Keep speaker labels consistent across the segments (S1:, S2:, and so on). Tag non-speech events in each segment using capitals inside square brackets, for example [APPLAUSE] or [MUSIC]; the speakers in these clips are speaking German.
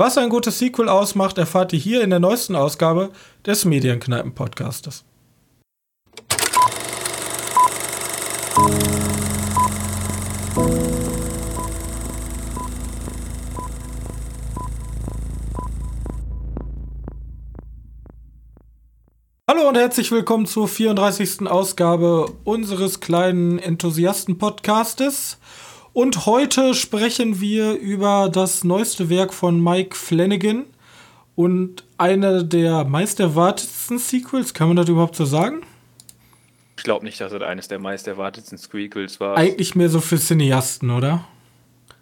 S1: Was ein gutes Sequel ausmacht, erfahrt ihr hier in der neuesten Ausgabe des Medienkneipen-Podcastes. Hallo und herzlich willkommen zur 34. Ausgabe unseres kleinen Enthusiasten-Podcastes. Und heute sprechen wir über das neueste Werk von Mike Flanagan und eine der meist erwartetsten Sequels. Kann man das überhaupt so sagen?
S2: Ich glaube nicht, dass es eines der meist erwartetsten Sequels war.
S1: Eigentlich mehr so für Cineasten, oder?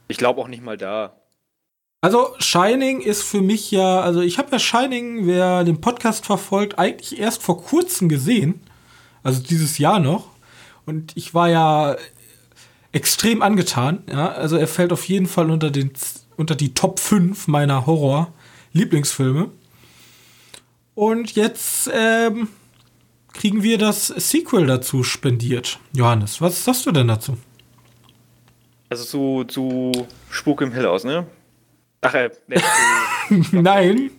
S2: Ich glaube auch nicht mal da.
S1: Also Shining ist für mich ja, also ich habe ja Shining, wer den Podcast verfolgt, eigentlich erst vor kurzem gesehen. Also dieses Jahr noch. Und ich war ja extrem angetan. Ja? Also er fällt auf jeden Fall unter, den, unter die Top 5 meiner Horror-Lieblingsfilme. Und jetzt ähm, kriegen wir das Sequel dazu spendiert. Johannes, was sagst du denn dazu?
S2: Also zu, zu Spuk im Hill aus, ne? Ach, äh,
S1: ne, [LAUGHS] Nein,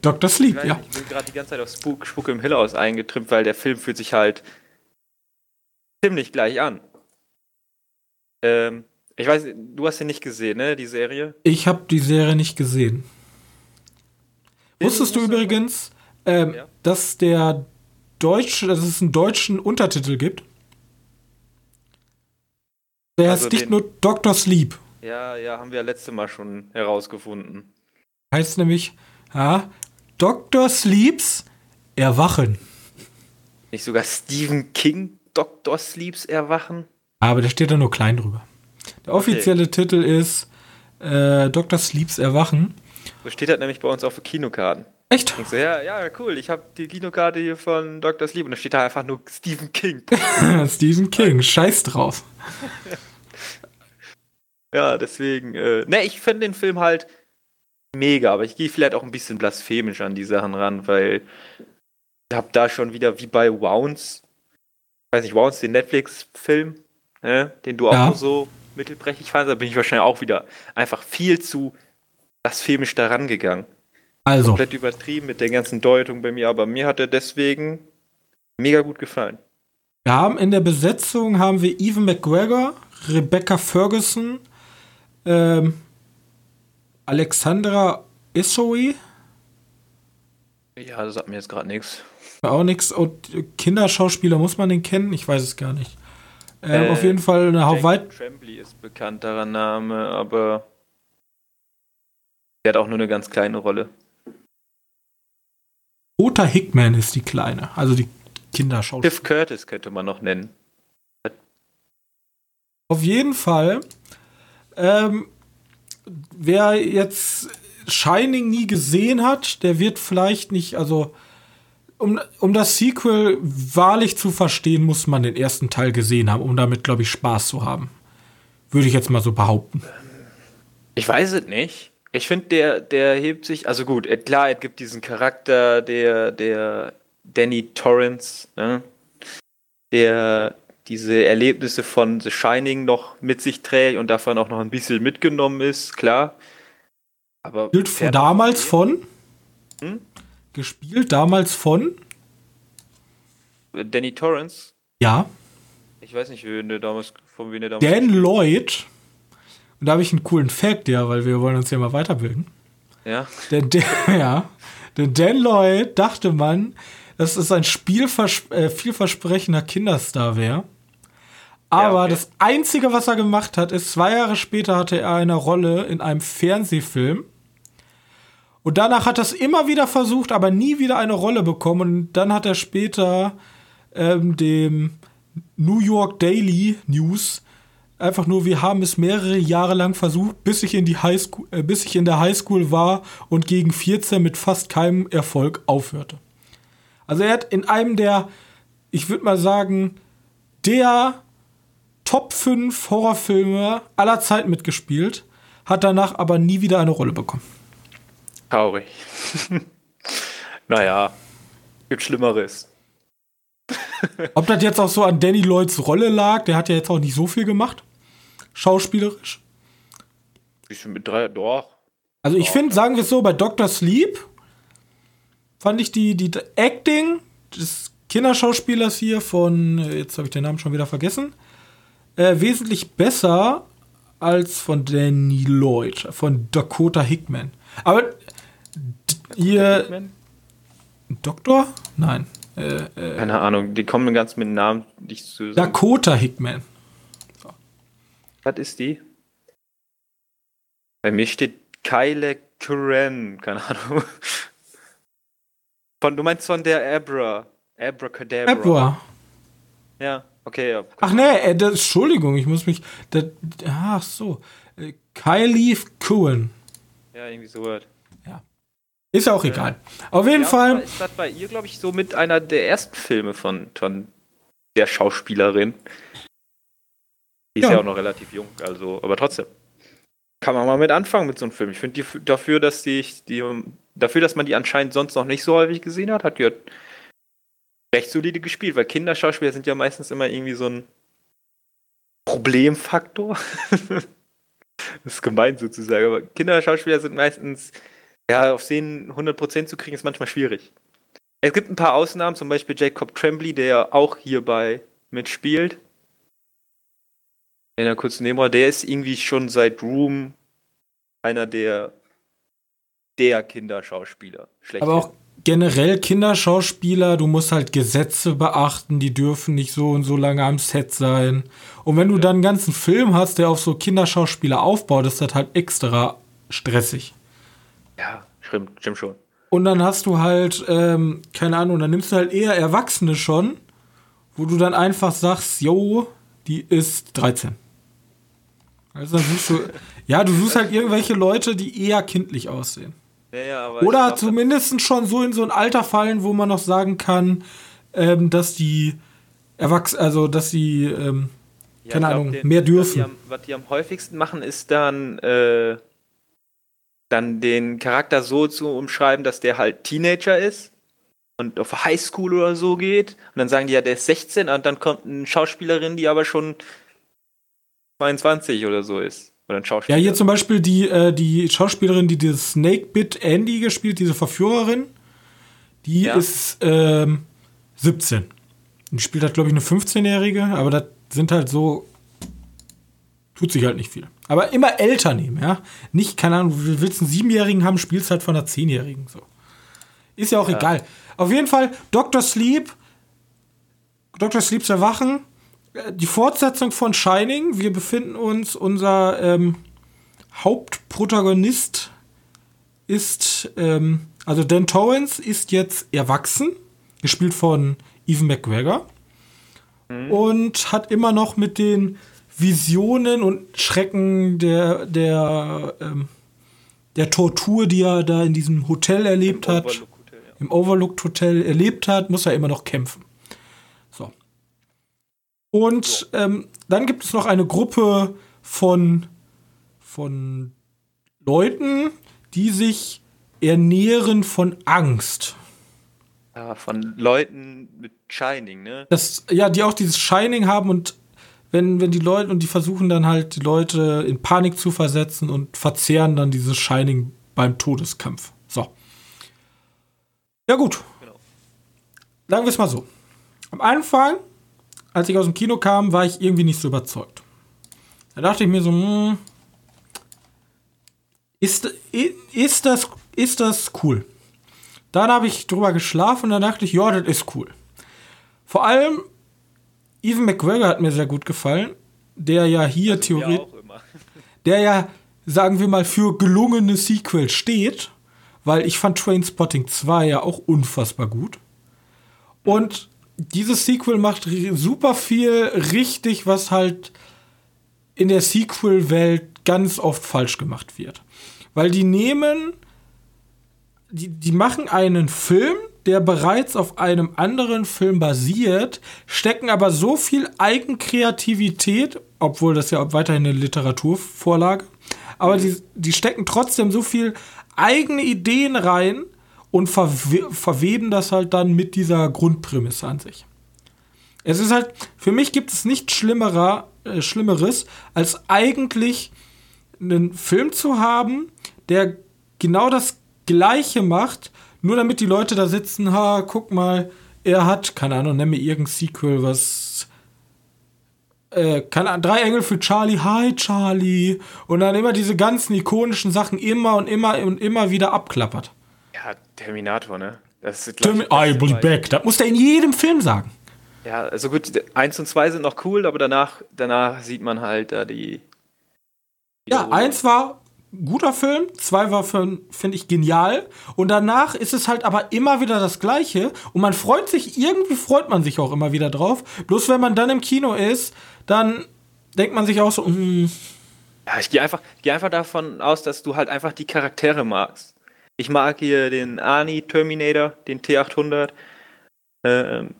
S1: Dr. Sleep, ja.
S2: Ich bin gerade die ganze Zeit auf Spuk, Spuk im Hill aus eingetrimmt, weil der Film fühlt sich halt ziemlich gleich an. Ähm, ich weiß, du hast ihn nicht gesehen, ne, die Serie?
S1: Ich habe die Serie nicht gesehen. Den Wusstest du übrigens, ähm, ja. dass der deutsche, dass es einen deutschen Untertitel gibt? Der also heißt nicht nur Dr. Sleep.
S2: Ja, ja, haben wir letzte Mal schon herausgefunden.
S1: Heißt nämlich, ja, Dr. Sleeps Erwachen.
S2: Nicht sogar Stephen King Dr. Sleeps Erwachen?
S1: Aber der steht da nur klein drüber. Der offizielle okay. Titel ist äh, Dr. Sleeps Erwachen.
S2: So steht das nämlich bei uns auf Kinokarten.
S1: Echt?
S2: So, ja, ja, cool. Ich habe die Kinokarte hier von Dr. Sleep und da steht da einfach nur Stephen King. [LAUGHS]
S1: Stephen King, scheiß drauf. [LAUGHS]
S2: ja, deswegen. Äh, ne, ich finde den Film halt mega, aber ich gehe vielleicht auch ein bisschen blasphemisch an die Sachen ran, weil ich habe da schon wieder wie bei Wounds, weiß nicht, Wounds, den Netflix-Film, ne, den du ja. auch so mittelbrechig fandest, da bin ich wahrscheinlich auch wieder einfach viel zu blasphemisch daran gegangen.
S1: Also.
S2: Komplett übertrieben mit der ganzen Deutung bei mir, aber mir hat er deswegen mega gut gefallen.
S1: Wir haben in der Besetzung haben wir Evan McGregor, Rebecca Ferguson, ähm, Alexandra Issoe.
S2: Ja, das sagt mir jetzt gerade nichts.
S1: Auch nichts. Und Kinderschauspieler muss man den kennen? Ich weiß es gar nicht. Ähm, äh, auf jeden Fall eine Hawaii.
S2: Tremblay ist bekannterer Name, aber der hat auch nur eine ganz kleine Rolle.
S1: Ota Hickman ist die kleine, also die Kinderschauspielerin.
S2: Tiff Curtis könnte man noch nennen.
S1: Auf jeden Fall, ähm, wer jetzt Shining nie gesehen hat, der wird vielleicht nicht, also um, um das Sequel wahrlich zu verstehen, muss man den ersten Teil gesehen haben, um damit, glaube ich, Spaß zu haben. Würde ich jetzt mal so behaupten.
S2: Ich weiß es nicht. Ich finde, der, der hebt sich, also gut, klar, es gibt diesen Charakter, der, der Danny Torrance, ne? der diese Erlebnisse von The Shining noch mit sich trägt und davon auch noch ein bisschen mitgenommen ist, klar.
S1: Aber Gilt damals von? Hm? Gespielt, damals von?
S2: Danny Torrance?
S1: Ja.
S2: Ich weiß nicht, wen der damals, von wem der
S1: damals. Dan Lloyd. Und da habe ich einen coolen Fact, ja, weil wir wollen uns ja mal weiterbilden.
S2: Ja.
S1: Der, [LAUGHS] ja. Der Dan Lloyd dachte man, dass es ein Spielvers äh, vielversprechender Kinderstar wäre. Aber ja, okay. das Einzige, was er gemacht hat, ist, zwei Jahre später hatte er eine Rolle in einem Fernsehfilm und danach hat er es immer wieder versucht, aber nie wieder eine Rolle bekommen. Und dann hat er später ähm, dem New York Daily News einfach nur, wir haben es mehrere Jahre lang versucht, bis ich in, die Highschool, äh, bis ich in der Highschool war und gegen 14 mit fast keinem Erfolg aufhörte. Also er hat in einem der, ich würde mal sagen, der Top 5 Horrorfilme aller Zeit mitgespielt, hat danach aber nie wieder eine Rolle bekommen.
S2: Traurig. [LAUGHS] naja, gibt Schlimmeres. [LAUGHS]
S1: Ob das jetzt auch so an Danny Lloyds Rolle lag, der hat ja jetzt auch nicht so viel gemacht. Schauspielerisch.
S2: Bisschen mit drei, doch.
S1: Also ich finde, sagen wir es so, bei Dr. Sleep fand ich die, die Acting des Kinderschauspielers hier von, äh, jetzt habe ich den Namen schon wieder vergessen, äh, wesentlich besser als von Danny Lloyd, von Dakota Hickman. Aber ihr. Doktor? Nein.
S2: Äh, äh, Keine Ahnung, die kommen ganz mit Namen nicht zu.
S1: Dakota Hickman.
S2: So. Was ist die? Bei mir steht Kyle Curran, keine Ahnung. Von, du meinst von der Abra. Abracadabra. Abra. Ja, okay. Ja.
S1: Ach nee, äh, das, Entschuldigung, ich muss mich. Das, ach so. Äh, Kylie Cohen.
S2: Ja, irgendwie so was.
S1: Ist ja auch egal. Auf jeden ja, Fall.
S2: Ist das bei ihr, glaube ich, so mit einer der ersten Filme von, von der Schauspielerin. Die ist ja. ja auch noch relativ jung, also, aber trotzdem kann man mal mit anfangen mit so einem Film. Ich finde dafür, dass die, die, dafür, dass man die anscheinend sonst noch nicht so häufig gesehen hat, hat die recht solide gespielt, weil Kinderschauspieler sind ja meistens immer irgendwie so ein Problemfaktor. [LAUGHS] das ist gemeint sozusagen, aber Kinderschauspieler sind meistens, ja, auf Szenen 100% zu kriegen, ist manchmal schwierig. Es gibt ein paar Ausnahmen, zum Beispiel Jacob Tremblay, der auch hierbei mitspielt in der kurzen Nemo, der ist irgendwie schon seit Room einer der der Kinderschauspieler.
S1: Schlecht Aber auch generell Kinderschauspieler, du musst halt Gesetze beachten, die dürfen nicht so und so lange am Set sein. Und wenn du dann einen ganzen Film hast, der auf so Kinderschauspieler aufbaut, ist das halt extra stressig.
S2: Ja, stimmt, stimmt schon.
S1: Und dann hast du halt, ähm, keine Ahnung, dann nimmst du halt eher Erwachsene schon, wo du dann einfach sagst, yo, die ist 13. Also dann suchst du, [LAUGHS] ja, du suchst halt irgendwelche Leute, die eher kindlich aussehen.
S2: Ja, ja,
S1: Oder glaub, zumindest schon so in so ein Alter fallen, wo man noch sagen kann, ähm, dass die Erwachsenen, also dass sie, ähm, ja, keine Ahnung, den, mehr dürfen.
S2: Was die, am, was die, am, häufigsten machen, ist dann, äh, dann den Charakter so zu umschreiben, dass der halt Teenager ist und auf Highschool oder so geht. Und dann sagen die ja, der ist 16 und dann kommt eine Schauspielerin, die aber schon 22 oder so ist. Oder ein
S1: Schauspieler. Ja, hier zum Beispiel die, äh, die Schauspielerin, die dieses Snake Bit Andy gespielt, diese Verführerin, die ja. ist ähm, 17. Die spielt halt, glaube ich, eine 15-Jährige, aber das sind halt so. Tut sich halt nicht viel. Aber immer älter nehmen, ja. Nicht, keine Ahnung, du willst einen Siebenjährigen haben, spielst halt von einer Zehnjährigen. So. Ist ja auch ja. egal. Auf jeden Fall, Dr. Sleep. Dr. Sleeps Erwachen die Fortsetzung von Shining. Wir befinden uns, unser ähm, Hauptprotagonist ist, ähm, also Dan Torrance ist jetzt erwachsen, gespielt von Evan McGregor. Mhm. Und hat immer noch mit den Visionen und Schrecken der, der, ähm, der Tortur, die er da in diesem Hotel erlebt Im hat, Overlook Hotel, ja. im Overlooked Hotel erlebt hat, muss er immer noch kämpfen. Und ähm, dann gibt es noch eine Gruppe von, von Leuten, die sich ernähren von Angst.
S2: Ja, von Leuten mit Shining, ne?
S1: Das, ja, die auch dieses Shining haben und wenn, wenn die Leute, und die versuchen dann halt die Leute in Panik zu versetzen und verzehren dann dieses Shining beim Todeskampf. So. Ja, gut. Genau. Sagen wir es mal so. Am Anfang als ich aus dem Kino kam, war ich irgendwie nicht so überzeugt. Da dachte ich mir so, hm, ist, ist, das, ist das cool? Dann habe ich drüber geschlafen und dann dachte ich, ja, das ist cool. Vor allem, Evan McGregor hat mir sehr gut gefallen, der ja hier also theoretisch, [LAUGHS] der ja, sagen wir mal, für gelungene Sequel steht, weil ich fand Trainspotting 2 ja auch unfassbar gut. Und dieses Sequel macht super viel richtig, was halt in der Sequel-Welt ganz oft falsch gemacht wird. Weil die nehmen, die, die machen einen Film, der bereits auf einem anderen Film basiert, stecken aber so viel Eigenkreativität, obwohl das ja weiterhin eine Literaturvorlage, aber die, die stecken trotzdem so viel eigene Ideen rein, und verwe verweben das halt dann mit dieser Grundprämisse an sich. Es ist halt, für mich gibt es nichts Schlimmerer, äh, Schlimmeres, als eigentlich einen Film zu haben, der genau das Gleiche macht, nur damit die Leute da sitzen, ha, guck mal, er hat, keine Ahnung, nenn mir irgendein Sequel, was äh, keine Ahnung, drei Engel für Charlie, hi Charlie. Und dann immer diese ganzen ikonischen Sachen immer und immer und immer wieder abklappert.
S2: Ja, Terminator, ne?
S1: Das ist Termin I will back. Das muss er in jedem Film sagen.
S2: Ja, also gut, eins und zwei sind noch cool, aber danach, danach sieht man halt da die.
S1: Ja, eins war guter Film, zwei war, finde ich, genial. Und danach ist es halt aber immer wieder das Gleiche. Und man freut sich, irgendwie freut man sich auch immer wieder drauf. Bloß wenn man dann im Kino ist, dann denkt man sich auch so, mm.
S2: Ja, ich gehe einfach, geh einfach davon aus, dass du halt einfach die Charaktere magst. Ich mag hier den Arnie Terminator, den T800. Ähm,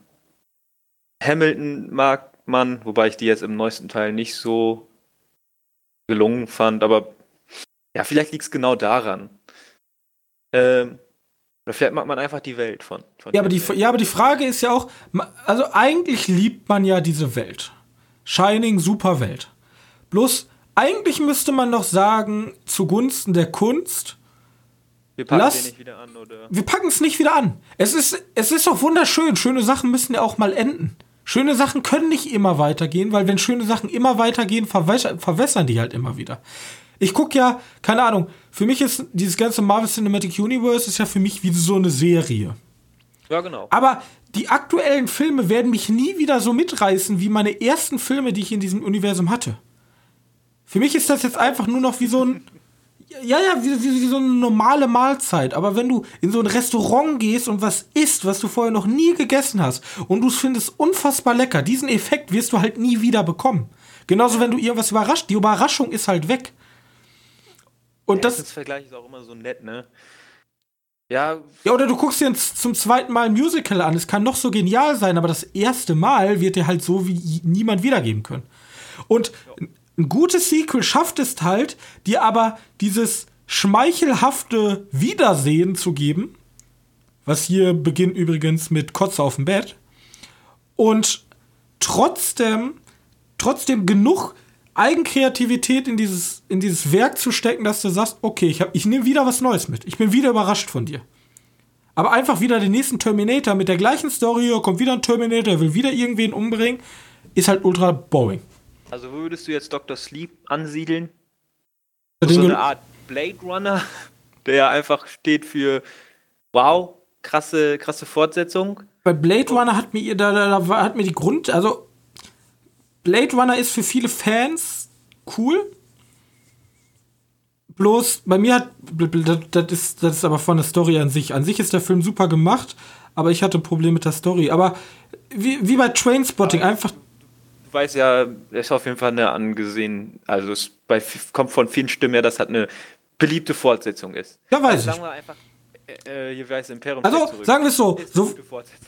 S2: Hamilton mag man, wobei ich die jetzt im neuesten Teil nicht so gelungen fand, aber ja, vielleicht liegt es genau daran. Ähm, oder vielleicht mag man einfach die Welt von. von
S1: ja, aber die, ja, aber die Frage ist ja auch, also eigentlich liebt man ja diese Welt. Shining, super Welt. Bloß, eigentlich müsste man doch sagen, zugunsten der Kunst.
S2: Wir packen es nicht wieder an, oder?
S1: Wir packen es nicht wieder an. Es ist, es ist doch wunderschön. Schöne Sachen müssen ja auch mal enden. Schöne Sachen können nicht immer weitergehen, weil wenn schöne Sachen immer weitergehen, verwässern die halt immer wieder. Ich gucke ja, keine Ahnung, für mich ist dieses ganze Marvel Cinematic Universe ist ja für mich wie so eine Serie.
S2: Ja, genau.
S1: Aber die aktuellen Filme werden mich nie wieder so mitreißen wie meine ersten Filme, die ich in diesem Universum hatte. Für mich ist das jetzt einfach nur noch wie so ein. Ja, ja, wie, wie, wie, so eine normale Mahlzeit. Aber wenn du in so ein Restaurant gehst und was isst, was du vorher noch nie gegessen hast, und du findest unfassbar lecker, diesen Effekt wirst du halt nie wieder bekommen. Genauso, wenn du irgendwas überrascht. Die Überraschung ist halt weg.
S2: Und das. Das Vergleich ist auch immer so nett, ne? Ja.
S1: Ja, oder du guckst dir zum zweiten Mal ein Musical an. Es kann noch so genial sein, aber das erste Mal wird dir halt so wie niemand wiedergeben können. Und ein gutes Sequel schafft es halt, dir aber dieses schmeichelhafte Wiedersehen zu geben. Was hier beginnt übrigens mit Kotze auf dem Bett. Und trotzdem, trotzdem genug Eigenkreativität in dieses, in dieses Werk zu stecken, dass du sagst, okay, ich, ich nehme wieder was Neues mit. Ich bin wieder überrascht von dir. Aber einfach wieder den nächsten Terminator mit der gleichen Story, kommt wieder ein Terminator, will wieder irgendwen umbringen, ist halt ultra boring.
S2: Also würdest du jetzt Dr. Sleep ansiedeln? So eine Art Blade Runner, [LAUGHS] der ja einfach steht für wow, krasse, krasse Fortsetzung.
S1: Bei Blade Runner hat mir, da, da, da hat mir die Grund, also Blade Runner ist für viele Fans cool. Bloß bei mir hat das ist, das ist aber von der Story an sich. An sich ist der Film super gemacht, aber ich hatte Probleme mit der Story. Aber wie, wie bei Trainspotting, einfach.
S2: Du weißt ja, es ist auf jeden Fall eine angesehen, also es bei, kommt von vielen Stimmen her, dass das eine beliebte Fortsetzung ist.
S1: Ja, weiß also, ich. Sagen wir einfach, äh, jeweils Imperium. Also, sagen wir es so, so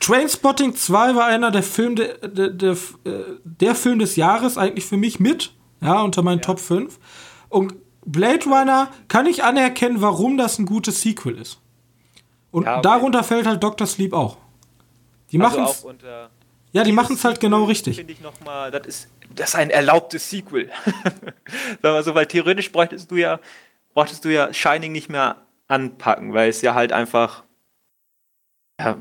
S1: Trainspotting 2 war einer der Film der, der, der, äh, der, Film des Jahres eigentlich für mich mit, ja, unter meinen ja. Top 5. Und Blade Runner kann ich anerkennen, warum das ein gutes Sequel ist. Und ja, okay. darunter fällt halt Dr. Sleep auch. Die also machen es. Ja, die machen es halt genau richtig.
S2: Finde ich noch mal, das ist das ist ein erlaubtes Sequel. [LAUGHS] Sag mal so, weil theoretisch bräuchtest du ja brauchtest du ja Shining nicht mehr anpacken, weil es ja halt einfach. Ja,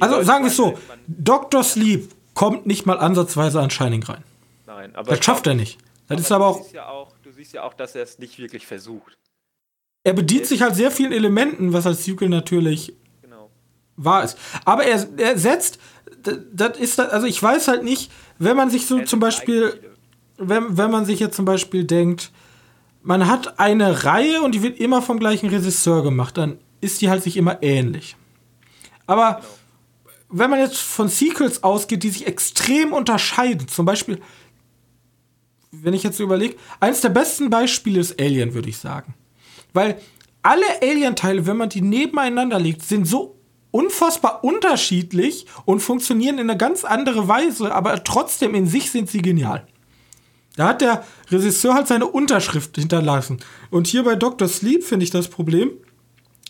S1: also sagen wir es so: Dr. Sleep kommt nicht mal ansatzweise an Shining rein.
S2: Nein, aber.
S1: Das schafft er nicht. Das ist aber auch,
S2: ja auch. Du siehst ja auch, dass er es nicht wirklich versucht.
S1: Er bedient sich halt sehr vielen Elementen, was als Sequel natürlich genau. wahr ist. Aber er, er setzt, das ist, also ich weiß halt nicht, wenn man sich so zum Beispiel, wenn, wenn man sich jetzt zum Beispiel denkt, man hat eine Reihe und die wird immer vom gleichen Regisseur gemacht, dann ist die halt sich immer ähnlich. Aber wenn man jetzt von Sequels ausgeht, die sich extrem unterscheiden, zum Beispiel, wenn ich jetzt überlege, eines der besten Beispiele ist Alien, würde ich sagen. Weil alle Alien-Teile, wenn man die nebeneinander legt, sind so unfassbar unterschiedlich und funktionieren in eine ganz andere Weise, aber trotzdem in sich sind sie genial. Da hat der Regisseur halt seine Unterschrift hinterlassen. Und hier bei Dr. Sleep finde ich das Problem,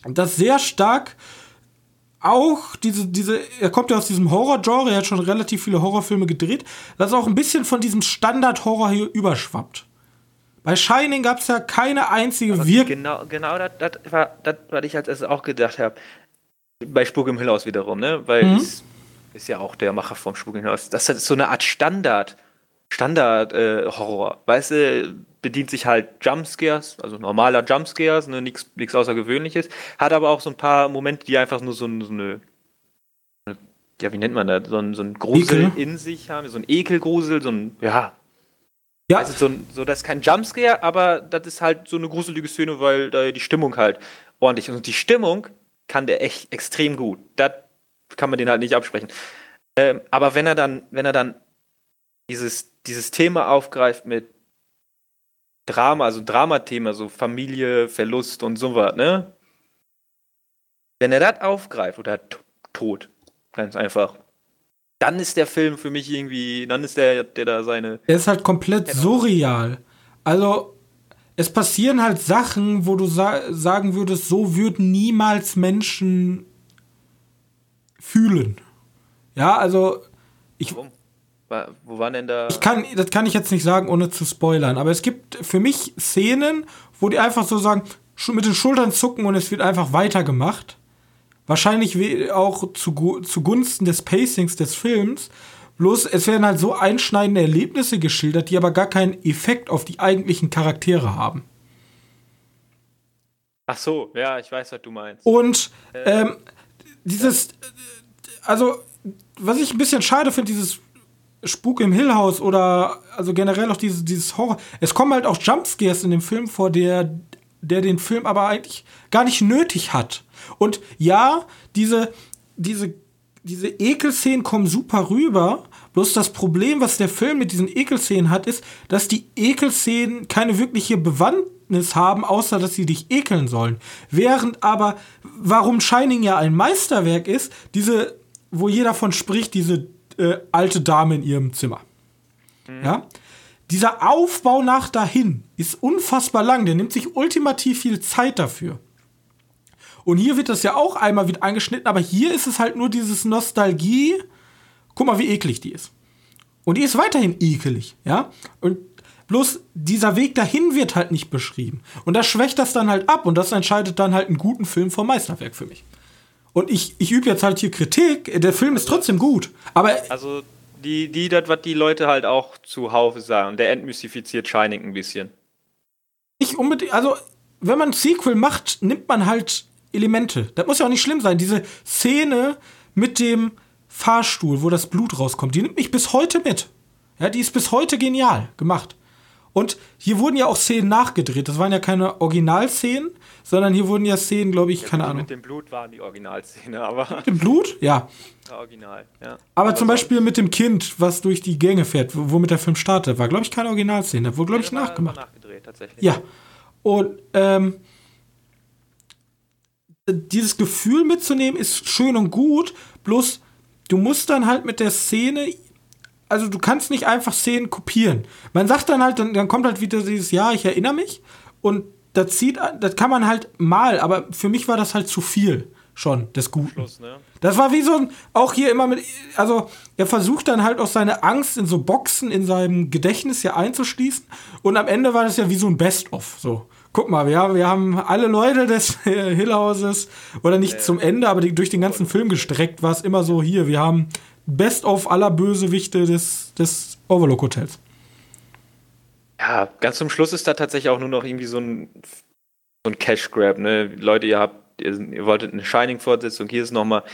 S1: dass sehr stark auch diese, diese, er kommt ja aus diesem Horror-Genre, er hat schon relativ viele Horrorfilme gedreht, dass auch ein bisschen von diesem Standard-Horror hier überschwappt. Bei Shining gab es ja keine einzige Wirk
S2: Genau, genau das, das war das, was ich als erstes auch gedacht habe. Bei Spuk im Hill aus wiederum, ne? Weil
S1: Mhm.
S2: es ist ja auch der Macher vom Spuk im Hill aus. Das ist so eine Art Standard, Standard äh. Weißt du, bedient sich halt Jumpscares, also normaler Jumpscares, ne, nichts Außergewöhnliches, hat aber auch so ein paar Momente, die einfach nur so, so eine ja, wie nennt man das? So ein, so ein Grusel
S1: Ekel.
S2: in sich haben, so ein Ekelgrusel, so ein, ja,
S1: ja,
S2: also so, ein- so, das ist kein Jumpscare, aber das ist halt so eine gruselige Szene, weil da die Stimmung halt ordentlich ist. Und die Stimmung kann der echt extrem gut. Das kann man den halt nicht absprechen. Ähm, aber wenn er dann, wenn er dann dieses, dieses Thema aufgreift mit Drama, also Dramathema, so Familie, Verlust und sowas, ne? Wenn er das aufgreift oder T- Tod, ganz einfach, dann ist der Film für mich irgendwie, dann ist der, der da seine
S1: er ist halt komplett
S2: Genau.
S1: surreal. Also, es passieren halt Sachen, wo du sa sagen würdest, so würden niemals Menschen fühlen. Ja, also, ich,
S2: Warum? Wo waren denn da?
S1: ich kann, das kann ich jetzt nicht sagen, ohne zu spoilern, aber es gibt für mich Szenen, wo die einfach so sagen, mit den Schultern zucken und es wird einfach weitergemacht. Wahrscheinlich auch zu, zugunsten des Pacings des Films. Bloß es werden halt so einschneidende Erlebnisse geschildert, die aber gar keinen Effekt auf die eigentlichen Charaktere haben.
S2: Ach so, ja, ich weiß, was du meinst.
S1: Und ähm, dieses, also, was ich ein bisschen schade finde, dieses Spuk im Hill House oder also generell auch dieses, dieses Horror. Es kommen halt auch Jumpscares in dem Film vor, der, der den Film aber eigentlich gar nicht nötig hat. Und ja, diese, diese, diese Ekelszenen kommen super rüber. Bloß das Problem, was der Film mit diesen Ekelszenen hat, ist, dass die Ekelszenen keine wirkliche Bewandtnis haben, außer dass sie dich ekeln sollen. Während aber, warum Shining ja ein Meisterwerk ist, diese, wo jeder von spricht, diese äh, alte Dame in ihrem Zimmer. Ja? Dieser Aufbau nach dahin ist unfassbar lang. Der nimmt sich ultimativ viel Zeit dafür. Und hier wird das ja auch einmal wieder angeschnitten, aber hier ist es halt nur dieses Nostalgie. Guck mal, wie eklig die ist. Und die ist weiterhin ekelig, ja? Und bloß dieser Weg dahin wird halt nicht beschrieben. Und das schwächt das dann halt ab und das entscheidet dann halt einen guten Film vom Meisterwerk für mich. Und ich, ich übe jetzt halt hier Kritik. Der Film ist trotzdem gut. Aber
S2: Also, die, die, das, was die Leute halt auch zuhauf sagen, der entmystifiziert Shining ein bisschen.
S1: nicht unbedingt, also wenn man ein Sequel macht, nimmt man halt Elemente. Das muss ja auch nicht schlimm sein. Diese Szene mit dem Fahrstuhl, wo das Blut rauskommt, die nimmt mich bis heute mit. Ja, die ist bis heute genial gemacht. Und hier wurden ja auch Szenen nachgedreht. Das waren ja keine Originalszenen, sondern hier wurden ja Szenen, glaube ich, keine
S2: Also
S1: Ahnung.
S2: Mit dem Blut waren die Originalszene, aber
S1: Mit dem Blut? Ja. [LAUGHS]
S2: original, ja.
S1: Aber, zum
S2: sonst-
S1: Beispiel mit dem Kind, was durch die Gänge fährt, wo- womit der Film startet, war, glaube ich, keine Originalszene. Wurde, glaube ich,
S2: war- war
S1: nachgemacht.
S2: nachgedreht, tatsächlich.
S1: Ja. Und ähm, dieses Gefühl mitzunehmen ist schön und gut, bloß du musst dann halt mit der Szene, also du kannst nicht einfach Szenen kopieren. Man sagt dann halt, dann, dann kommt halt wieder dieses, ja, ich erinnere mich und das zieht, das kann man halt mal, aber für mich war das halt zu viel schon des Guten.
S2: Schluss, ne?
S1: Das war wie so ein, auch hier immer mit, also er versucht dann halt auch seine Angst in so Boxen in seinem Gedächtnis ja einzuschließen und am Ende war das ja wie so ein Best-of, so. Guck mal, wir haben, wir haben alle Leute des [LAUGHS] Hillhauses, oder nicht zum Ende, aber die, durch den ganzen Film gestreckt war es immer so hier, wir haben Best-of aller Bösewichte des, des Overlook Hotels.
S2: Ja, ganz zum Schluss ist da tatsächlich auch nur noch irgendwie so ein, so ein Cash Grab, ne? Leute, ihr habt, ihr, ihr wolltet eine Shining-Fortsetzung, hier ist nochmal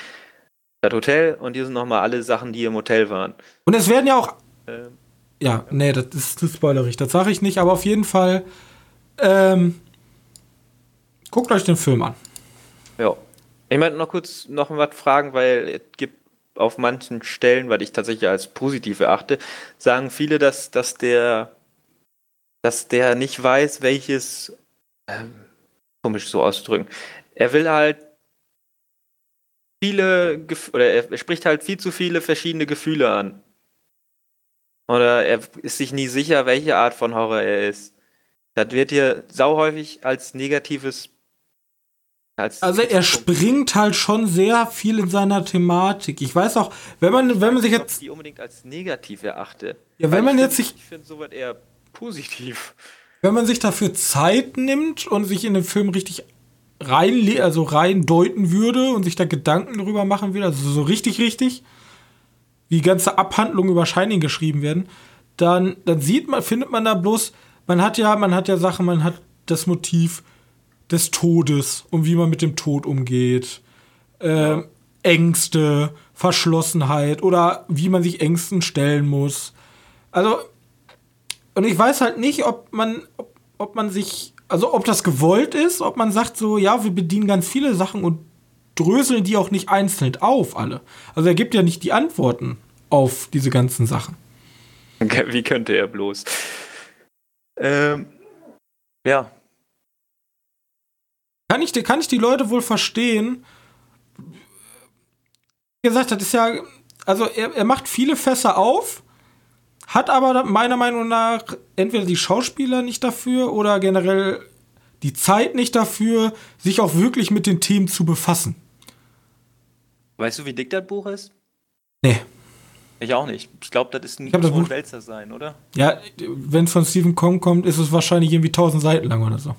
S2: das Hotel und hier sind nochmal alle Sachen, die im Hotel waren.
S1: Und es werden ja auch
S2: Ähm,
S1: Ja, nee, das ist zu spoilerig. Das sage ich nicht, aber auf jeden Fall ähm, guckt euch den Film an.
S2: ja. Ich möchte noch kurz noch was fragen, weil es gibt auf manchen Stellen, weil ich tatsächlich als positiv erachte, sagen viele, dass, dass der dass der nicht weiß, welches ähm, komisch so auszudrücken. Er will halt viele oder er, spricht halt viel zu viele verschiedene Gefühle an. Oder er ist sich nie sicher, welche Art von Horror er ist. Das wird hier sauhäufig als negatives als
S1: Also er springt halt schon sehr viel in seiner Thematik. Ich weiß auch, wenn man, wenn man sich jetzt.
S2: die unbedingt als negativ erachte.
S1: Ja, wenn man
S2: ich
S1: jetzt sich-
S2: Ich finde sowas eher positiv.
S1: Wenn man sich dafür Zeit nimmt und sich in den Film richtig rein, also rein deuten würde und sich da Gedanken drüber machen würde, also so richtig, richtig, wie ganze Abhandlungen über Shining geschrieben werden, dann, dann sieht man, findet man da bloß, man hat ja, man hat ja Sachen, man hat das Motiv des Todes und wie man mit dem Tod umgeht, äh, Ängste, Verschlossenheit oder wie man sich Ängsten stellen muss. Also, und ich weiß halt nicht, ob man, ob, ob man sich, also ob das gewollt ist, ob man sagt so, ja, wir bedienen ganz viele Sachen und dröseln die auch nicht einzeln auf, alle. Also er gibt ja nicht die Antworten auf diese ganzen Sachen.
S2: Wie könnte er bloß? Ähm, ja.
S1: Kann ich, kann ich die Leute wohl verstehen? Wie gesagt, das ist ja, also er, er macht viele Fässer auf, hat aber meiner Meinung nach entweder die Schauspieler nicht dafür oder generell die Zeit nicht dafür, sich auch wirklich mit den Themen zu befassen.
S2: Weißt du, wie dick das Buch ist?
S1: Nee.
S2: Ich auch nicht. Ich glaube, das ist ein, Wälzer sein, oder?
S1: Ja, wenn es von Stephen Kong kommt, ist es wahrscheinlich irgendwie 1000 Seiten lang oder so.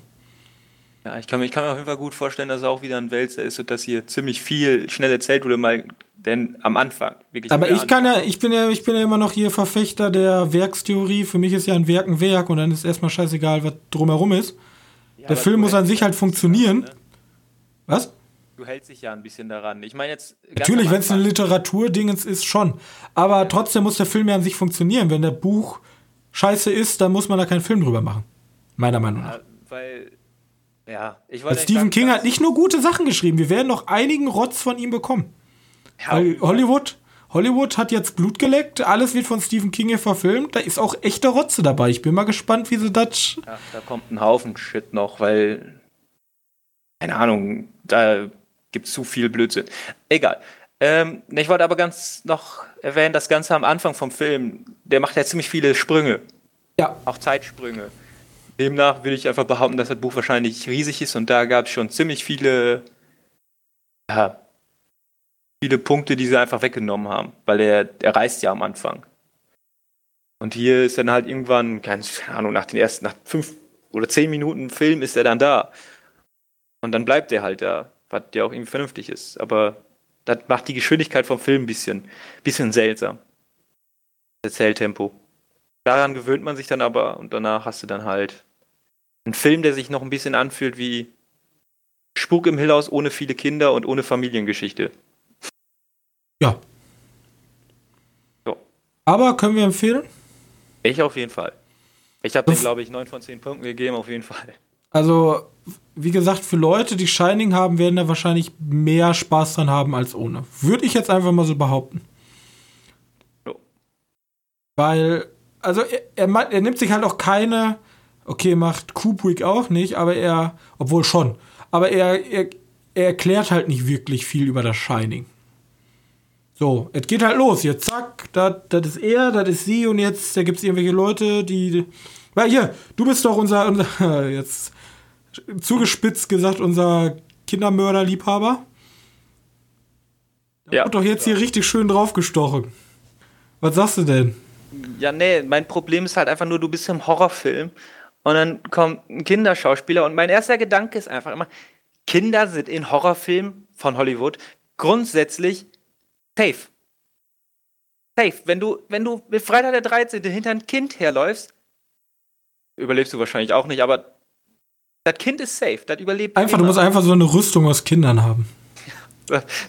S2: Ja, ich kann, mir, ich kann mir auf jeden Fall gut vorstellen, dass er auch wieder ein Wälzer ist und dass hier ziemlich viel schnell erzählt wurde, mal denn am Anfang.
S1: Wirklich Aber ich kann ja, ich bin ja, ich bin ja immer noch hier Verfechter der Werkstheorie. Für mich ist ja ein Werk ein Werk und dann ist erstmal scheißegal, was drumherum ist. Ja, der Film muss an sich halt funktionieren. Ne? Was?
S2: Du hältst dich ja ein bisschen daran. Ich meine jetzt.
S1: Natürlich, wenn es eine Literaturdingens ist, schon. Aber trotzdem muss der Film ja an sich funktionieren. Wenn der Buch scheiße ist, dann muss man da keinen Film drüber machen. Meiner Meinung nach. Ja,
S2: weil. Ja,
S1: ich wollte. Stephen King hat nicht nur gute Sachen geschrieben. Wir werden noch einigen Rotz von ihm bekommen. Ja, Hollywood. Hollywood hat jetzt Blut geleckt, alles wird von Stephen King hier verfilmt, da ist auch echte Rotze dabei. Ich bin mal gespannt, wie sie das.
S2: Ja, da kommt ein Haufen Shit noch, weil. Keine Ahnung, da gibt zu viel Blödsinn. Egal. Ähm, ich wollte aber ganz noch erwähnen, das Ganze am Anfang vom Film, der macht ja ziemlich viele Sprünge.
S1: Ja.
S2: Auch Zeitsprünge. Demnach will ich einfach behaupten, dass das Buch wahrscheinlich riesig ist und da gab es schon ziemlich viele, ja, viele Punkte, die sie einfach weggenommen haben, weil er, er reist ja am Anfang. Und hier ist dann halt irgendwann, keine Ahnung, nach den ersten, nach fünf oder zehn Minuten Film ist er dann da. Und dann bleibt er halt da was ja auch irgendwie vernünftig ist. Aber das macht die Geschwindigkeit vom Film ein bisschen, bisschen seltsam. Das Erzähltempo. Daran gewöhnt man sich dann aber und danach hast du dann halt einen Film, der sich noch ein bisschen anfühlt wie Spuk im Hillhaus ohne viele Kinder und ohne Familiengeschichte.
S1: Ja. So. Aber können wir empfehlen?
S2: Ich auf jeden Fall. Ich habe dir, glaube ich, 9 von 10 Punkten gegeben, auf jeden Fall.
S1: Also, wie gesagt, für Leute, die Shining haben, werden da wahrscheinlich mehr Spaß dran haben als ohne. Würde ich jetzt einfach mal so behaupten. Oh. Weil, also er, er, er, nimmt sich halt auch keine, okay, macht Kubrick auch nicht, aber er, obwohl schon, aber er, er, er erklärt halt nicht wirklich viel über das Shining. So, es geht halt los. Jetzt zack, das ist er, das ist sie und jetzt da gibt es irgendwelche Leute, die. Weil hier, du bist doch unser, unser [LAUGHS] jetzt zugespitzt gesagt, unser Kindermörderliebhaber. Da ja. wird doch jetzt hier richtig schön draufgestochen. Was sagst du denn?
S2: Ja, nee, mein Problem ist halt einfach nur, du bist im Horrorfilm und dann kommt ein Kinderschauspieler und mein erster Gedanke ist einfach immer, Kinder sind in Horrorfilmen von Hollywood grundsätzlich safe. Safe. Wenn du, wenn du mit Freitag der 13. hinter ein Kind herläufst, überlebst du wahrscheinlich auch nicht, aber das Kind ist safe, das überlebt.
S1: Einfach, immer. du musst einfach so eine Rüstung aus Kindern haben.